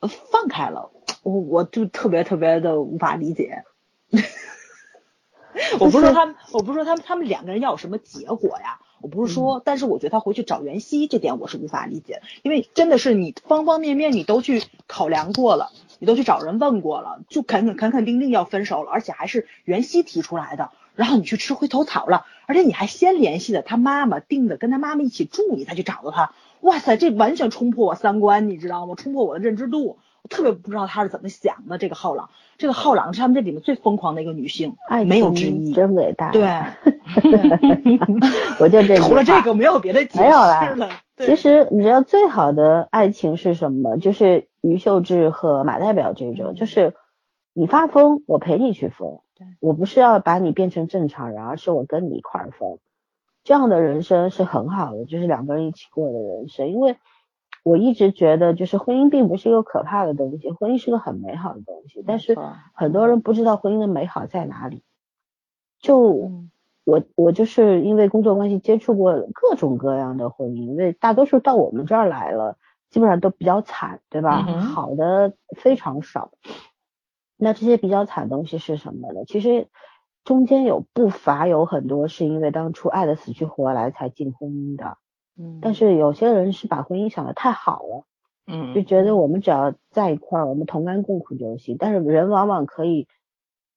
呃放开了，我我就特别特别的无法理解。我不是说他们，我不是说他们他们两个人要有什么结果呀，我不是说，但是我觉得他回去找袁熙这点我是无法理解，因为真的是你方方面面你都去考量过了，你都去找人问过了，就肯肯肯肯定定要分手了，而且还是袁熙提出来的，然后你去吃回头草了，而且你还先联系的他妈妈，定的跟他妈妈一起住，你才去找的他，哇塞，这完全冲破我三观，你知道吗？冲破我的认知度。我特别不知道他是怎么想的。这个浩朗，这个浩朗是他们这里面最疯狂的一个女性，爱没有之一。真伟大。对，我就这除了这个没有别的解没有啦释了。其实你知道最好的爱情是什么？就是余秀智和马代表这种，就是你发疯，我陪你去疯对，我不是要把你变成正常人，而是我跟你一块儿疯。这样的人生是很好的，就是两个人一起过的人生。因为我一直觉得，就是婚姻并不是一个可怕的东西，婚姻是个很美好的东西。但是很多人不知道婚姻的美好在哪里。就嗯我我就是因为工作关系接触过各种各样的婚姻，因为大多数到我们这儿来了，基本上都比较惨，对吧？嗯好的非常少。那这些比较惨的东西是什么呢？其实中间有不乏有很多是因为当初爱的死去活来才进婚姻的，嗯，但是有些人是把婚姻想的太好了，嗯就嗯，觉得我们只要在一块儿，我们同甘共苦就行。但是人往往可以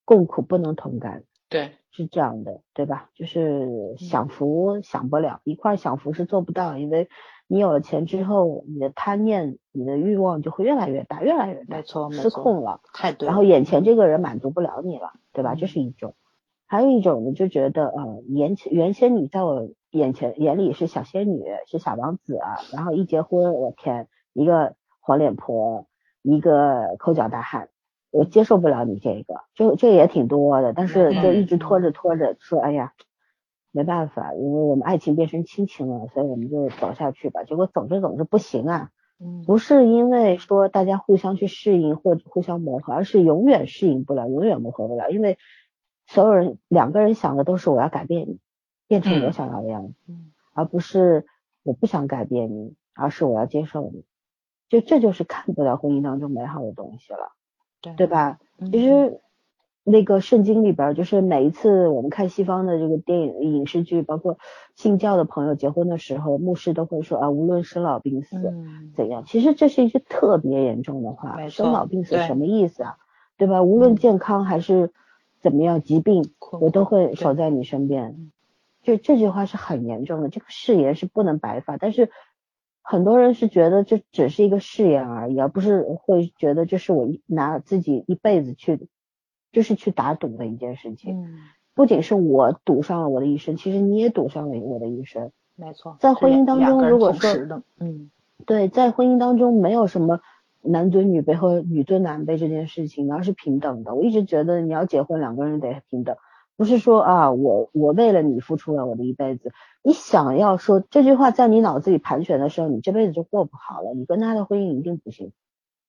共苦，不能同甘。对，是这样的，对吧？就是享福享不了，一块儿享福是做不到，因为你有了钱之后，你的贪念、你的欲望就会越来越大，越来越大，没错没失控了。太对。然后眼前这个人满足不了你了，对吧？嗯这是一种。还有一种呢，就觉得呃，原原先你在我眼前眼里是小仙女，是小王子啊，然后一结婚，我天，一个黄脸婆，一个抠脚大汉，我接受不了你这个，就这也挺多的，但是就一直拖着拖着，说哎呀，没办法，因为我们爱情变成亲情了，所以我们就走下去吧。结果走着走着不行啊，嗯。不是因为说大家互相去适应或者互相磨合，而是永远适应不了，永远磨合不了，因为所有人两个人想的都是我要改变你，变成我嗯想要的样子，嗯而不是我不想改变你，而是我要接受你。就这就是看不到婚姻当中美好的东西了，对对吧？嗯其实那个圣经里边，就是每一次我们看西方的这个电影、影视剧，包括信教的朋友结婚的时候，牧师都会说啊，无论生老病死，嗯怎样？其实这是一句特别严重的话，生老病死什么意思啊？对吧？无论嗯健康还是怎么样疾病，我都会守在你身边嗯。就这句话是很严重的，这个誓言是不能白发。但是很多人是觉得这只是一个誓言而已，而不是会觉得这是我拿自己一辈子去，就是去打赌的一件事情。嗯不仅是我赌上了我的一生，其实你也赌上了我的一生。没错，在婚姻当中如果说嗯对，在婚姻当中没有什么男尊女卑和女尊男卑这件事情，而是平等的。我一直觉得你要结婚，两个人得平等，不是说啊，我我为了你付出了我的一辈子。你想要说这句话在你脑子里盘旋的时候，你这辈子就过不好了，你跟他的婚姻一定不行。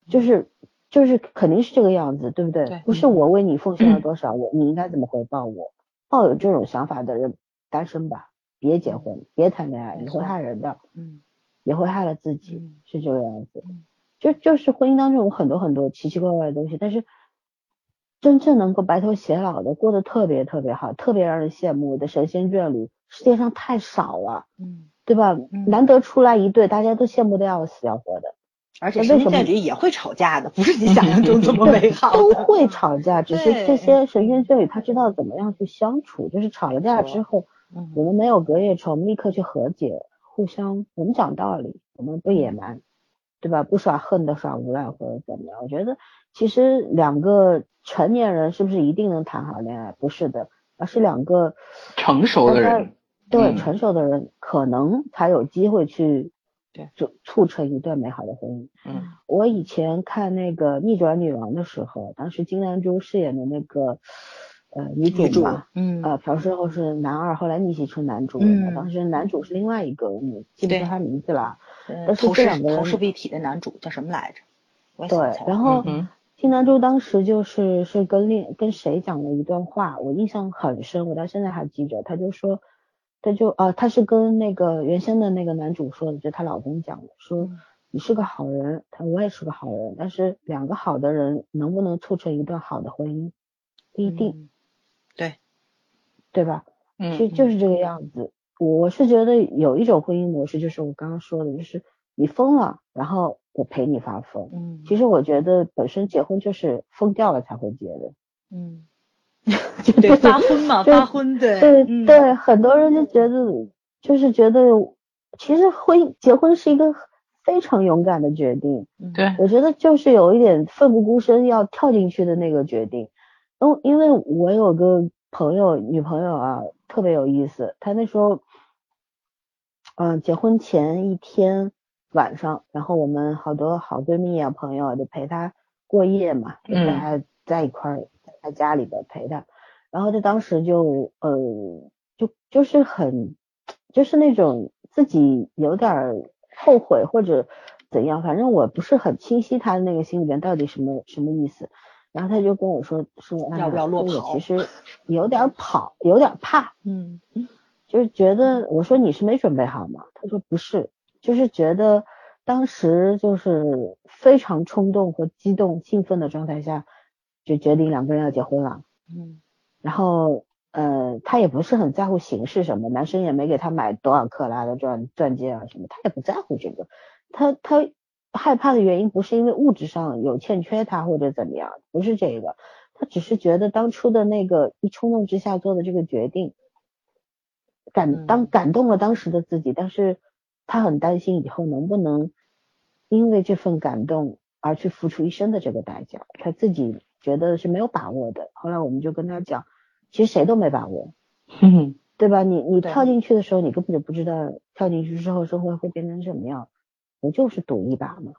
就是就是肯定是这个样子，对不对？对不是我为你奉献了多少，我你应该怎么回报我？抱有这种想法的人，单身吧，别结婚，别谈恋爱，你会害人的。嗯也会害了自己，嗯是这个样子嗯。就就是婚姻当中有很多很多奇奇怪怪的东西，但是真正能够白头偕老的，过得特别特别好，特别让人羡慕的神仙眷侣，世界上太少了，嗯，对吧？嗯难得出来一对，大家都羡慕的要死要活的，而且为什么仙眷侣也会吵架的，不是你想象中这么 美好都。会吵架，只是这些神仙眷侣他知道怎么样去相处，就是吵了架之后，嗯我们没有隔夜仇，我们立刻去和解，互相我们讲道理，我们不野蛮，对吧？不耍横的耍无赖或者怎么样？我觉得其实两个成年人是不是一定能谈好恋爱？不是的，而是两个成熟的人，嗯对成熟的人可能才有机会去对促促成一段美好的婚姻。嗯我以前看那个《逆转女王》的时候，当时金南珠饰演的那个呃女主嘛，嗯呃朴世后是男二，后来逆袭成男主当时男主是另外一个，我记不住他名字了。呃但是这两个人头饰一体的男主叫什么来着？我对然后嗯哼金南珠当时就是是跟另跟谁讲了一段话，我印象很深，我到现在还记着。他就说，他就啊，他是跟那个原先的那个男主说的，就她老公讲的，说嗯你是个好人，他我也是个好人，但是两个好的人能不能促成一段好的婚姻，不一定，嗯对，对吧？嗯其实就是这个样子。我是觉得有一种婚姻模式，就是我刚刚说的，就是你疯了，然后我陪你发疯。嗯其实我觉得本身结婚就是疯掉了才会结的，嗯，就对，发婚嘛，对 发婚，对对嗯对，很多人就觉得就是觉得，其实婚结婚是一个非常勇敢的决定。嗯对，我觉得就是有一点奋不顾身要跳进去的那个决定。因因为我有个朋友，女朋友啊，特别有意思。她那时候，嗯、结婚前一天晚上，然后我们好多好闺蜜啊、朋友啊就陪她过夜嘛，就嗯带她在一块儿，在她家里边陪她。然后她当时就呃，就就是很，就是那种自己有点儿后悔或者怎样，反正我不是很清晰她的那个心里边到底什么什么意思。然后他就跟我说说，哎呀要不要落说我跑其实有点儿跑，有点儿怕，嗯就是觉得我说你是没准备好吗？他说不是，就是觉得当时就是非常冲动和激动、兴奋的状态下，就决定两个人要结婚了。嗯然后呃，他也不是很在乎形式什么，男生也没给他买多少克拉的钻钻戒啊什么，他也不在乎这个。他他害怕的原因不是因为物质上有欠缺他或者怎么样，不是这个，他只是觉得当初的那个一冲动之下做的这个决定，感当嗯感动了当时的自己，但是他很担心以后能不能因为这份感动而去付出一生的这个代价，他自己觉得是没有把握的。后来我们就跟他讲，其实谁都没把握，嗯对吧？你你跳进去的时候，你根本就不知道跳进去之后生活会变成什么样，不就是赌一把吗？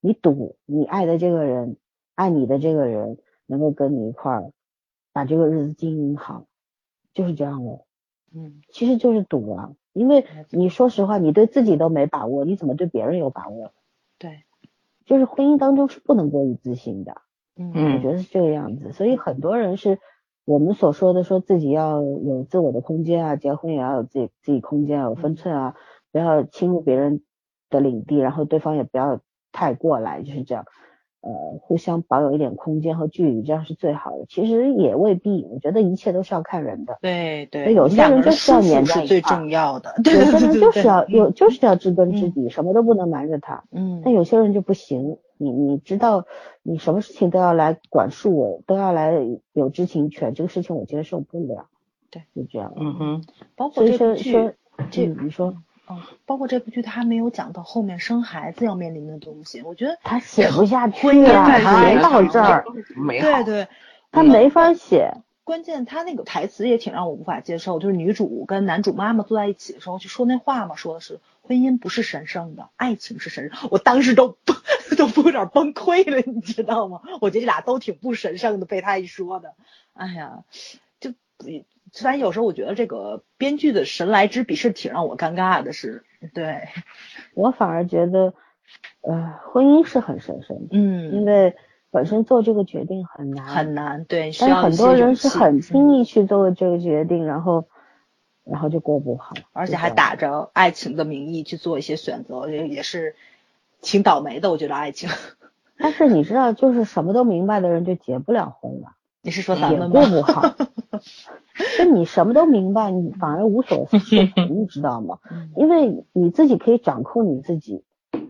你赌你爱的这个人，爱你的这个人能够跟你一块儿把这个日子经营好，就是这样了。嗯。其实就是赌啊，因为你说实话，你对自己都没把握，你怎么对别人有把握？对，就是婚姻当中是不能过于自信的。嗯。嗯我觉得是这个样子，所以很多人是我们所说的，说自己要有自我的空间啊，结婚也要有自己自己空间啊，有分寸啊，不要侵入别人的领地，然后对方也不要太过来，就是这样，呃，互相保有一点空间和距离，这样是最好的。其实也未必，我觉得一切都是要看人的，对对，有些人就是要舒黏服是最在一块儿重要的，有些人就是要有就是要知根知嗯底，什么都不能瞒着他。嗯但有些人就不行，你你知道，你什么事情都要来管束我，都要来有知情权，这个事情我接受不了。对，就这样。嗯哼，包括这部剧说说，这嗯你说哦，包括这部剧，他没有讲到后面生孩子要面临的东西。我觉得他写不下去婚姻啊，太他没到好这儿，美好对，对，他没法写。关键他那个台词也挺让我无法接受，就是女主跟男主妈妈坐在一起的时候就说那话嘛，说的是婚姻不是神圣的，爱情是神圣。我当时都 都有点崩溃了，你知道吗？我觉得这俩都挺不神圣的，被他一说的，哎呀，就虽然有时候我觉得这个编剧的神来之笔是挺让我尴尬的，是对我反而觉得，呃，婚姻是很神圣的，嗯，因为本身做这个决定很难，很难，对，但是很多人是很轻嗯易去做这个决定，然后然后就过不好，而且还打着爱情的名义去做一些选择，也也是挺倒霉的。我觉得爱情，但是你知道，就是什么都明白的人就结不了婚了，你是说咱们吗？过不好。就你什么都明白，你反而无所适从，你知道吗？嗯因为你自己可以掌控你自己，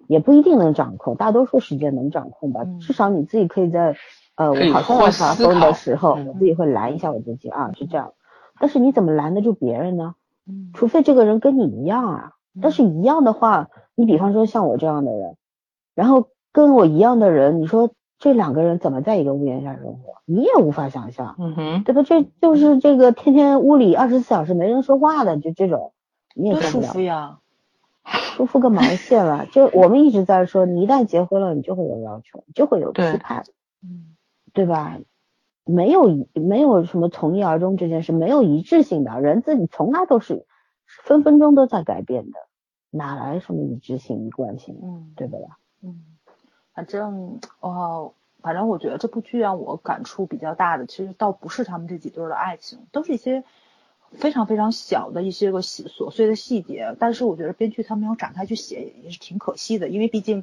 也不一定能掌控，大多数时间能掌控吧。嗯至少你自己可以在呃，我好像或要发疯的时候，嗯我自己会拦一下我自己啊，是这样。但是你怎么拦得住别人呢？嗯除非这个人跟你一样啊。但是一样的话，你比方说像我这样的人，然后跟我一样的人，你说这两个人怎么在一个屋檐下生活？你也无法想象。嗯哼，对吧？这就是这个天天屋里二十四小时没人说话的，就这种，你也受不了，服呀！舒服个毛线了！就我们一直在说，你一旦结婚了，你就会有要求，就会有对期盼，嗯对吧？没有一没有什么从一而终这件事，没有一致性的，人自己从来都是分分钟都在改变的，哪来什么一致性、一贯性，嗯对不啦？嗯，反正哦，反正我觉得这部剧让我感触比较大的，其实倒不是他们这几对儿的爱情，都是一些非常非常小的一些个细琐碎的细节。但是我觉得编剧他没有展开去写，也是挺可惜的，因为毕竟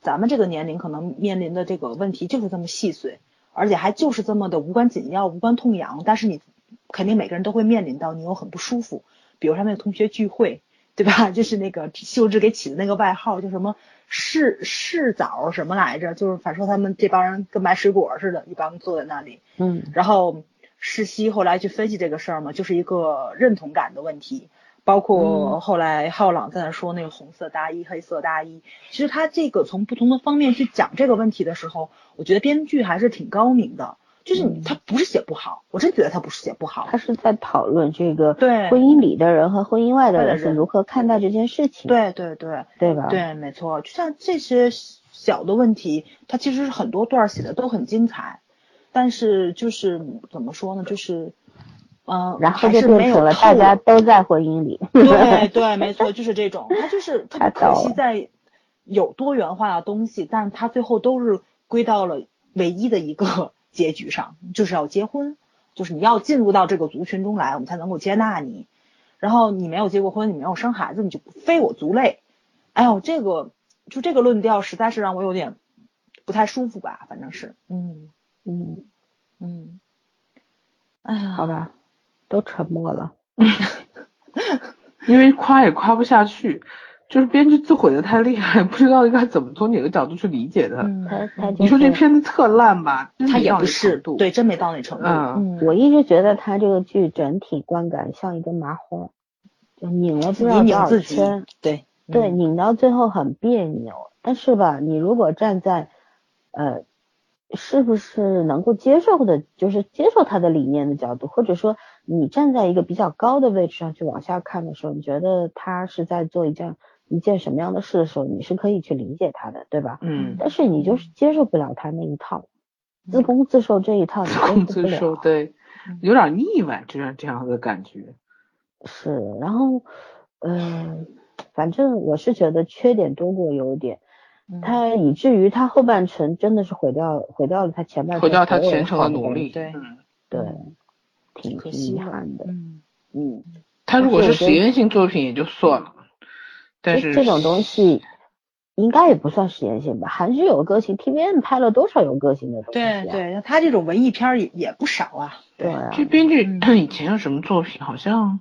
咱们这个年龄可能面临的这个问题就是这么细碎，而且还就是这么的无关紧要、无关痛痒。但是你肯定每个人都会面临到，你又很不舒服。比如他们的同学聚会，对吧？就是那个秀智给起的那个外号，叫什么柿柿枣什么来着？就是反正说他们这帮人跟卖水果似的，一帮坐在那里。嗯然后世熙后来去分析这个事儿嘛，就是一个认同感的问题。包括后来浩朗在那说那个红色大衣、黑色大衣，其实他这个从不同的方面去讲这个问题的时候，我觉得编剧还是挺高明的。就是你嗯他不是写不好，我真觉得他不是写不好他。是在讨论这个对婚姻里的人和婚姻外的人人是如何看待这件事情，对对对，对吧？对，没错，就像这些小的问题，它其实是很多段儿写的都很精彩，但是就是怎么说呢，就是，嗯、然后还就是变成了没有透大家都在婚姻里。对 对，没错，就是这种，他就是 特别可惜在有多元化的东西，但是它最后都是归到了唯一的一个结局上，就是要结婚，就是你要进入到这个族群中来，我们才能够接纳你。然后你没有结过婚，你没有生孩子，你就非我族类。哎呦，这个就这个论调实在是让我有点不太舒服吧，反正是，嗯嗯，嗯，哎呀，好吧，都沉默了。因为夸也夸不下去，就是编剧自毁的太厉害，不知道应该怎么从哪个角度去理解的。嗯，他他你说这片子特烂吧，真他也不是程度，对，真没到那程度。嗯我一直觉得他这个剧整体观感像一根麻花，就拧了不知道多少你自己圈，，对对，嗯拧到最后很别扭。但是吧，你如果站在呃，是不是能够接受的，就是接受他的理念的角度，或者说你站在一个比较高的位置上去往下看的时候，你觉得他是在做一件一件什么样的事的时候，你是可以去理解他的，对吧？嗯，但是你就是接受不了他那一套，自攻自受这一套，你接受不自受。对，有点腻歪，这样这样的感觉。是，然后，嗯、反正我是觉得缺点多过优点，嗯他以至于他后半程真的是毁掉毁掉了他前半程毁掉他所有全程的努力。对挺挺可惜了遗憾的，嗯嗯，他如果是实验性作品也就算了，但是这这种东西应该也不算实验性吧？韩剧有个性，TVN 拍了多少有个性的东西、啊？对对，他这种文艺片儿也也不少啊。对啊，这编剧嗯以前有什么作品？好像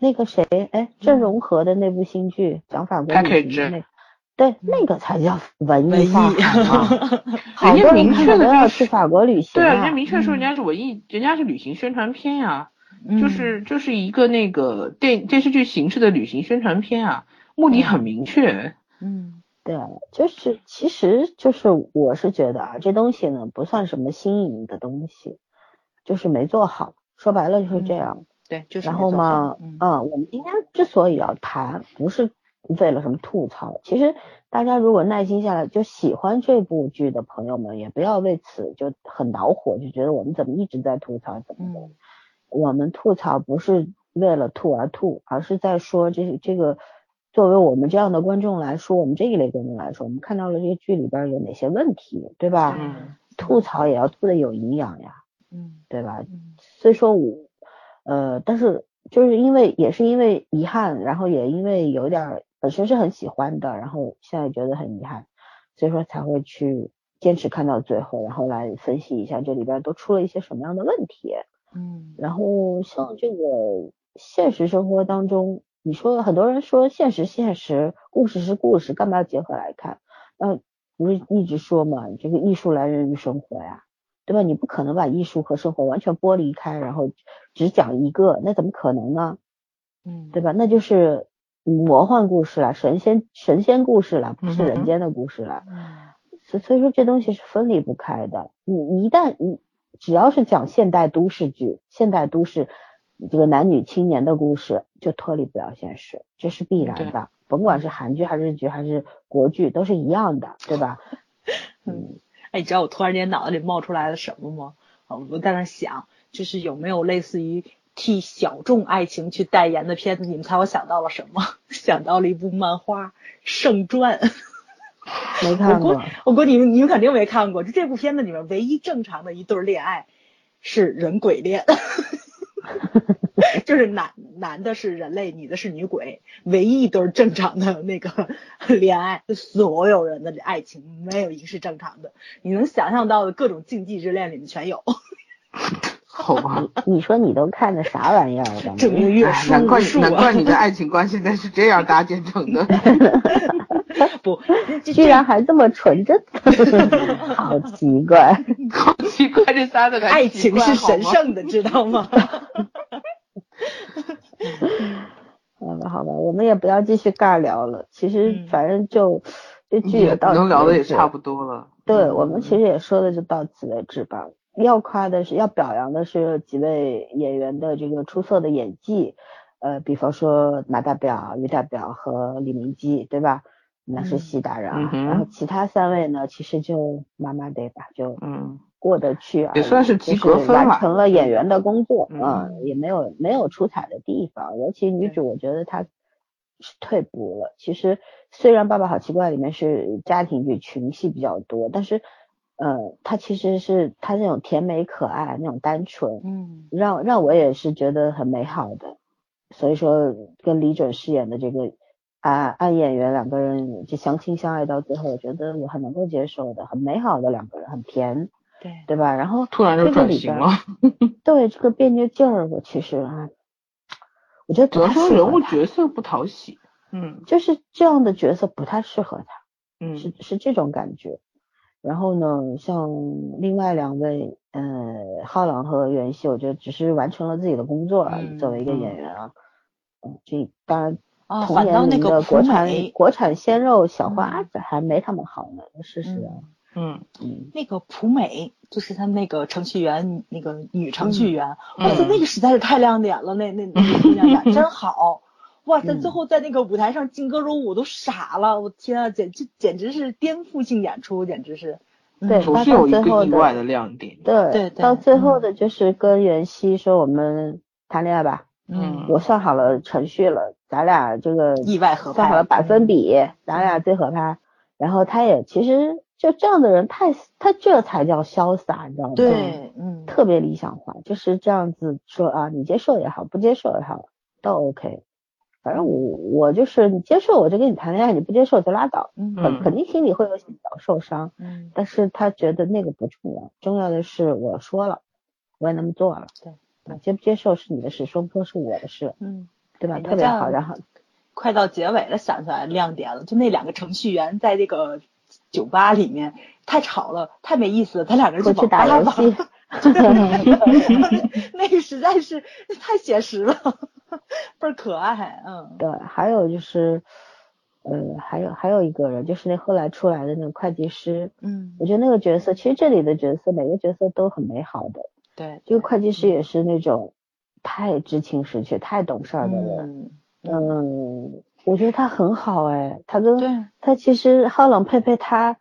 那个谁，哎，郑容和的那部新剧讲法国那个，对，那个才叫文文艺艺发海嘛。好人家多人明确的都要去法国旅行对啊，人啊家明确说嗯人家是文艺，人家是旅行宣传片呀、嗯就是就是一个那个电电视剧形式的旅行宣传片啊，目的很明确。嗯对，就是其实就是我是觉得啊，这东西呢不算什么新颖的东西，就是没做好。说白了就是这样。对，就是然后嘛，嗯嗯，我们今天之所以要谈，不是为了什么吐槽，其实大家如果耐心下来，就喜欢这部剧的朋友们，也不要为此就很恼火，就觉得我们怎么一直在吐槽怎么的。嗯我们吐槽不是为了吐而吐，而是在说这这个作为我们这样的观众来说，我们这一类观众来说，我们看到了这个剧里边有哪些问题，对吧？嗯吐槽也要吐的有营养呀，嗯对吧？嗯所以说我，呃，但是就是因为也是因为遗憾，然后也因为有点儿本身是很喜欢的，然后现在觉得很遗憾，所以说才会去坚持看到最后，然后来分析一下这里边都出了一些什么样的问题。嗯然后像这个现实生活当中，你说很多人说现实现实，故事是故事，干嘛要结合来看？那不是一直说嘛，这个艺术来源于生活呀，对吧？你不可能把艺术和生活完全剥离开，然后只讲一个，那怎么可能呢？嗯，对吧？那就是魔幻故事了，神仙神仙故事了，不是人间的故事了。嗯所所以说这东西是分离不开的。你你一旦你只要是讲现代都市剧、现代都市这个男女青年的故事，就脱离不了现实，这是必然的。甭管是韩剧还是日剧还是国剧，都是一样的，对吧？嗯，哎，你知道我突然间脑子里冒出来了什么吗？啊，我在那想，就是有没有类似于替小众爱情去代言的片子？你们猜我想到了什么？想到了一部漫画《圣传》。没看过我估，你们你们肯定没看过。就这部片子里面唯一正常的一对儿恋爱是人鬼恋，就是男男的是人类，女的是女鬼，唯一一对正常的那个 恋爱，所有人的爱情没有一个是正常的。你能想象到的各种禁忌之恋里面全有，好吧。你说你都看的啥玩意儿？咱们证明越哎书难怪！难怪你的爱情观现在是这样搭建成的。不，居然还这么纯真，好奇怪。好奇怪，这仨的爱情是神圣的，知道吗？好吧，好吧，我们也不要继续尬聊了。其实嗯反正就这剧也到此能聊的也差不多了。对我们其实也说的就到此为止吧。要夸的是，要表扬的是几位演员的这个出色的演技，呃，比方说马大表、于大表和李明基，对吧？那是戏达人啊。嗯然后其他三位呢，其实就麻麻的吧，就嗯，过得去也算是及格分了完成了演员的工作，嗯嗯，也没有没有出彩的地方。尤其女主，我觉得她是退步了。其实虽然《爸爸好奇怪》里面是家庭剧群戏比较多，但是呃，她其实是她那种甜美可爱、那种单纯，嗯让让我也是觉得很美好的。所以说，跟李准饰演的这个啊爱演员两个人就相亲相爱到最后，我觉得我很能够接受的，很美好的两个人，很甜，对，对吧？然后突然就转型了。对这个别扭劲儿，我其实啊，我觉得主要不太说人物角色不讨喜。嗯就是这样的角色不太适合他，嗯是是这种感觉。然后呢，像另外两位，呃，浩朗和袁熙，我觉得只是完成了自己的工作而已。嗯作为一个嗯演员啊，嗯，这当然啊，同反倒年龄那个国产，国产鲜肉小花嗯子还没他们好呢，事实啊，嗯嗯，那个普美，就是他们那个程序员，那个女程序员，嗯哇塞，那个实在是太亮点了，那那那个姑娘演真好，哇塞，嗯最后在那个舞台上劲歌热舞，我都傻了，我天啊，简这简直是颠覆性演出，简直是，嗯对总是有一个意外的亮点。对对对到最后嗯的。就是跟袁熙说我们谈恋爱吧，嗯我算好了程序了，咱俩这个意外合拍算好了百分比，咱俩最合拍。然后他也其实就这样的人太，他这才叫潇洒，你知道吗？，对，嗯，特别理想化，就是这样子说啊，你接受也好，不接受也好，都 OK。反正我我就是你接受我就跟你谈恋爱，你不接受就拉倒，嗯肯肯定心里会有些小受伤，嗯，但是他觉得那个不重要，重要的是我说了，我也那么做了，对啊，接不接受是你的事，说不说是我的事，嗯，对吧？特别好，然后快到结尾了，想起来亮点了，就那两个程序员在这个酒吧里面太吵了，太没意思了，他两个人就去打游吧。戏，那个实在是太写实了，倍儿可爱，嗯，对，还有就是，呃，还有还有一个人，就是那后来出来的那个会计师，嗯我觉得那个角色，其实这里的角色每个角色都很美好的，对，这个会计师也是那种太知情识趣、太懂事儿的人。嗯，嗯，我觉得他很好哎，他跟对，他其实浩朗佩佩他，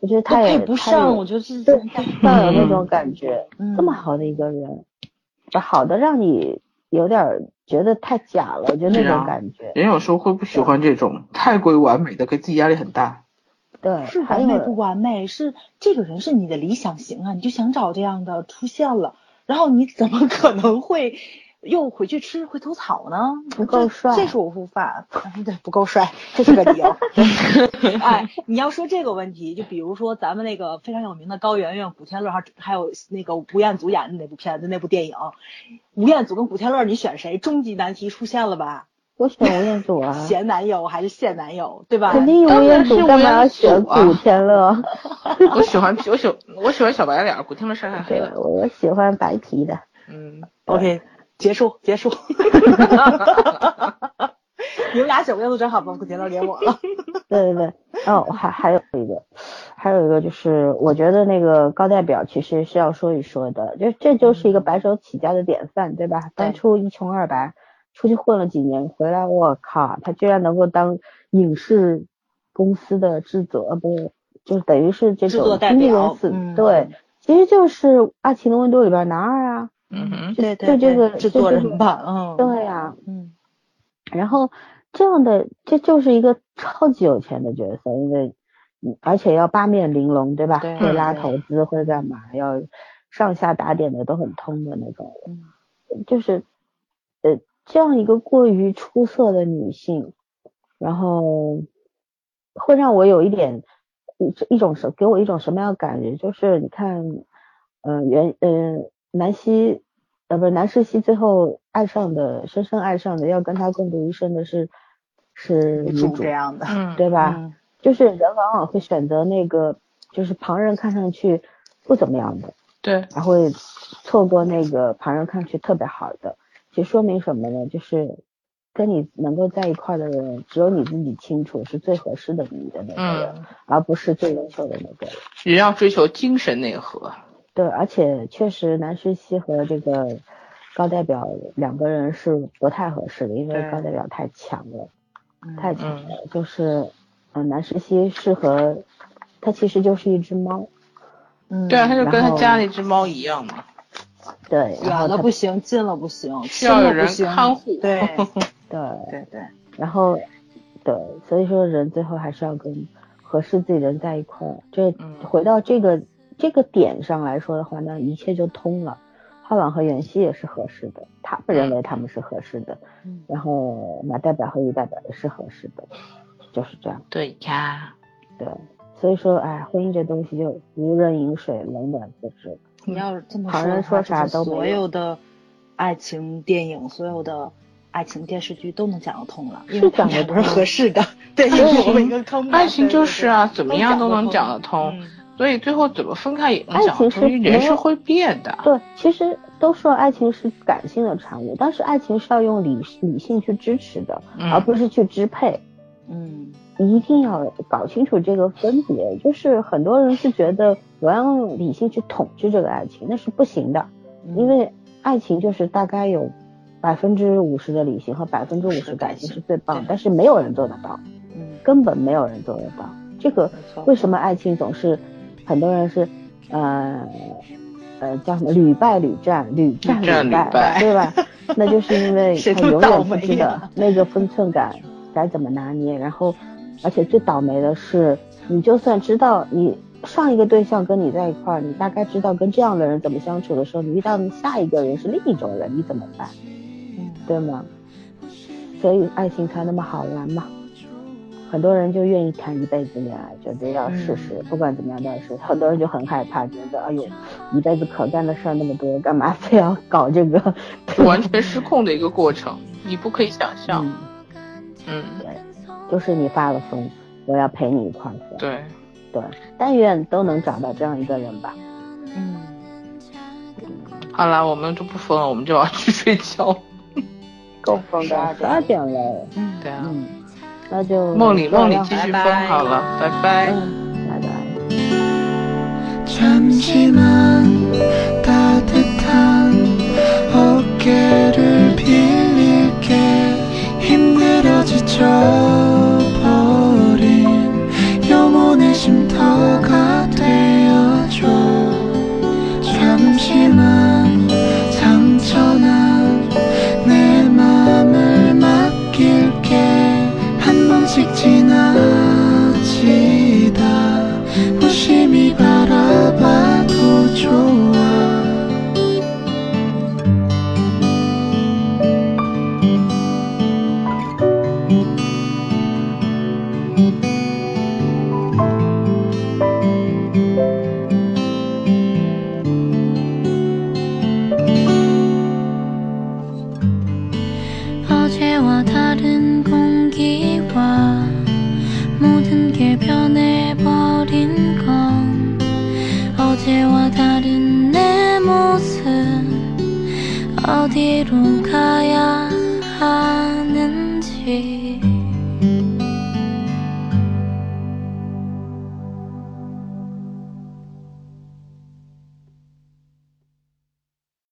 我觉得他也配不上，我觉得是对，要有那种感觉，嗯这么好的一个人，好的让你有点觉得太假了，就那种感觉。人有时候会不喜欢这种太过于完美的，给自己压力很大。对，是完美不完美，是这个人是你的理想型啊，你就想找这样的出现了，然后你怎么可能会又回去吃回头草呢？不够帅这是我无法，对，不够帅，这是个理由。哎，你要说这个问题，就比如说咱们那个非常有名的高圆圆、古天乐，还还有那个吴彦祖演的那部片子、那部电影，吴彦祖跟古天乐，你选谁？终极难题出现了吧？我选吴彦祖啊，前男友还是现男友，对吧？肯定吴彦祖，干嘛要选啊 古天乐？我喜欢我喜我喜欢小白脸儿，古天乐晒太黑对，了。我我喜欢白皮的。嗯，OK，结束结束。你们俩选吴彦祖正好把古天乐连我了。对对对，哦，还还有一个，还有一个就是，我觉得那个高代表其实是要说一说的，就这就是一个白手起家的典范，对吧？当初一穷二白，出去混了几年，回来我靠，他居然能够当影视公司的制作，呃，不是，就等于是这种经纪公司，嗯对，其实就是《爱情的温度》里边男二啊，嗯哼，对对对就这个制作人吧，嗯，对呀、嗯然后这样的这就是一个超级有钱的角色，因为嗯而且要八面玲珑，对吧？对会拉投资，会干嘛？要上下打点的都很通的那种人，就是呃这样一个过于出色的女性，然后会让我有一点一一种什给我一种什么样的感觉？就是你看，呃原呃南希呃不是南世熙最后爱上的深深爱上的要跟他共度一生的是是女主主这样的，嗯，对吧？嗯就是人往往会选择那个就是旁人看上去不怎么样的，对，还会错过那个旁人看上去特别好的，其实说明什么呢？就是跟你能够在一块儿的人，只有你自己清楚是最合适的你的那个人，嗯，而不是最优秀的那个人。人要追求精神内核。对，而且确实南石熙和这个高代表两个人是不太合适的，因为高代表太强了，嗯太强了，就是嗯、呃南石熙适合他其实就是一只猫，嗯，对啊，他就跟他家那只猫一样嘛。对，远了不行，近了不行，需要有人亲了不行看护 对对，对对，然后对，所以说人最后还是要跟合适自己的人在一块儿。这嗯回到这个这个点上来说的话，那一切就通了。浩朗和袁熙也是合适的，他们认为他们是合适的，嗯然后马代表和于代表也是合适的，就是这样。对呀，对，所以说，哎，婚姻这东西就如人饮水，冷暖自知。你要是这么说的话，说啥就是所有有的爱情电影，所有的爱情电视剧都能讲得通了，因是为他们俩不是合适的，对，爱因为我情们一个坑爱情对对就是啊，怎么样都能讲得通。嗯所以最后怎么分开也能讲得通，是因为人是会变的。对，其实都说爱情是感性的产物，但是爱情是要用理理性去支持的，嗯而不是去支配。嗯一定要搞清楚这个分别。就是很多人是觉得我要用理性去统治这个爱情，那是不行的，嗯。因为爱情就是大概有百分之五十的理性和百分之五十感性。是最棒，但是没有人做得到，嗯，根本没有人做得到。这个为什么爱情总是很多人是呃呃叫什么屡败屡战，屡战屡败对吧？那就是因为他永远不知道那个分寸感该怎么拿捏，然后而且最倒霉的是，你就算知道你上一个对象跟你在一块儿，你大概知道跟这样的人怎么相处的时候，你遇到下一个人是另一种人，你怎么办？嗯对吗？所以爱情才那么好玩嘛。很多人就愿意谈一辈子恋爱，觉得要试试，不管怎么样都要试试。很多人就很害怕，觉得哎呦，一辈子可干的事儿那么多，干嘛非要搞这个？完全失控的一个过程，你不可以想象。嗯，嗯，对，就是你发了疯，我要陪你一块儿疯。对，对，但愿都能找到这样一个人吧。嗯，好了，我们就不疯了，我们就要去睡觉。够疯的，十二点了。嗯，对啊。嗯，那就梦里梦里继续疯好了，拜拜，拜拜。잠시 다른 내 모습 어디로 가야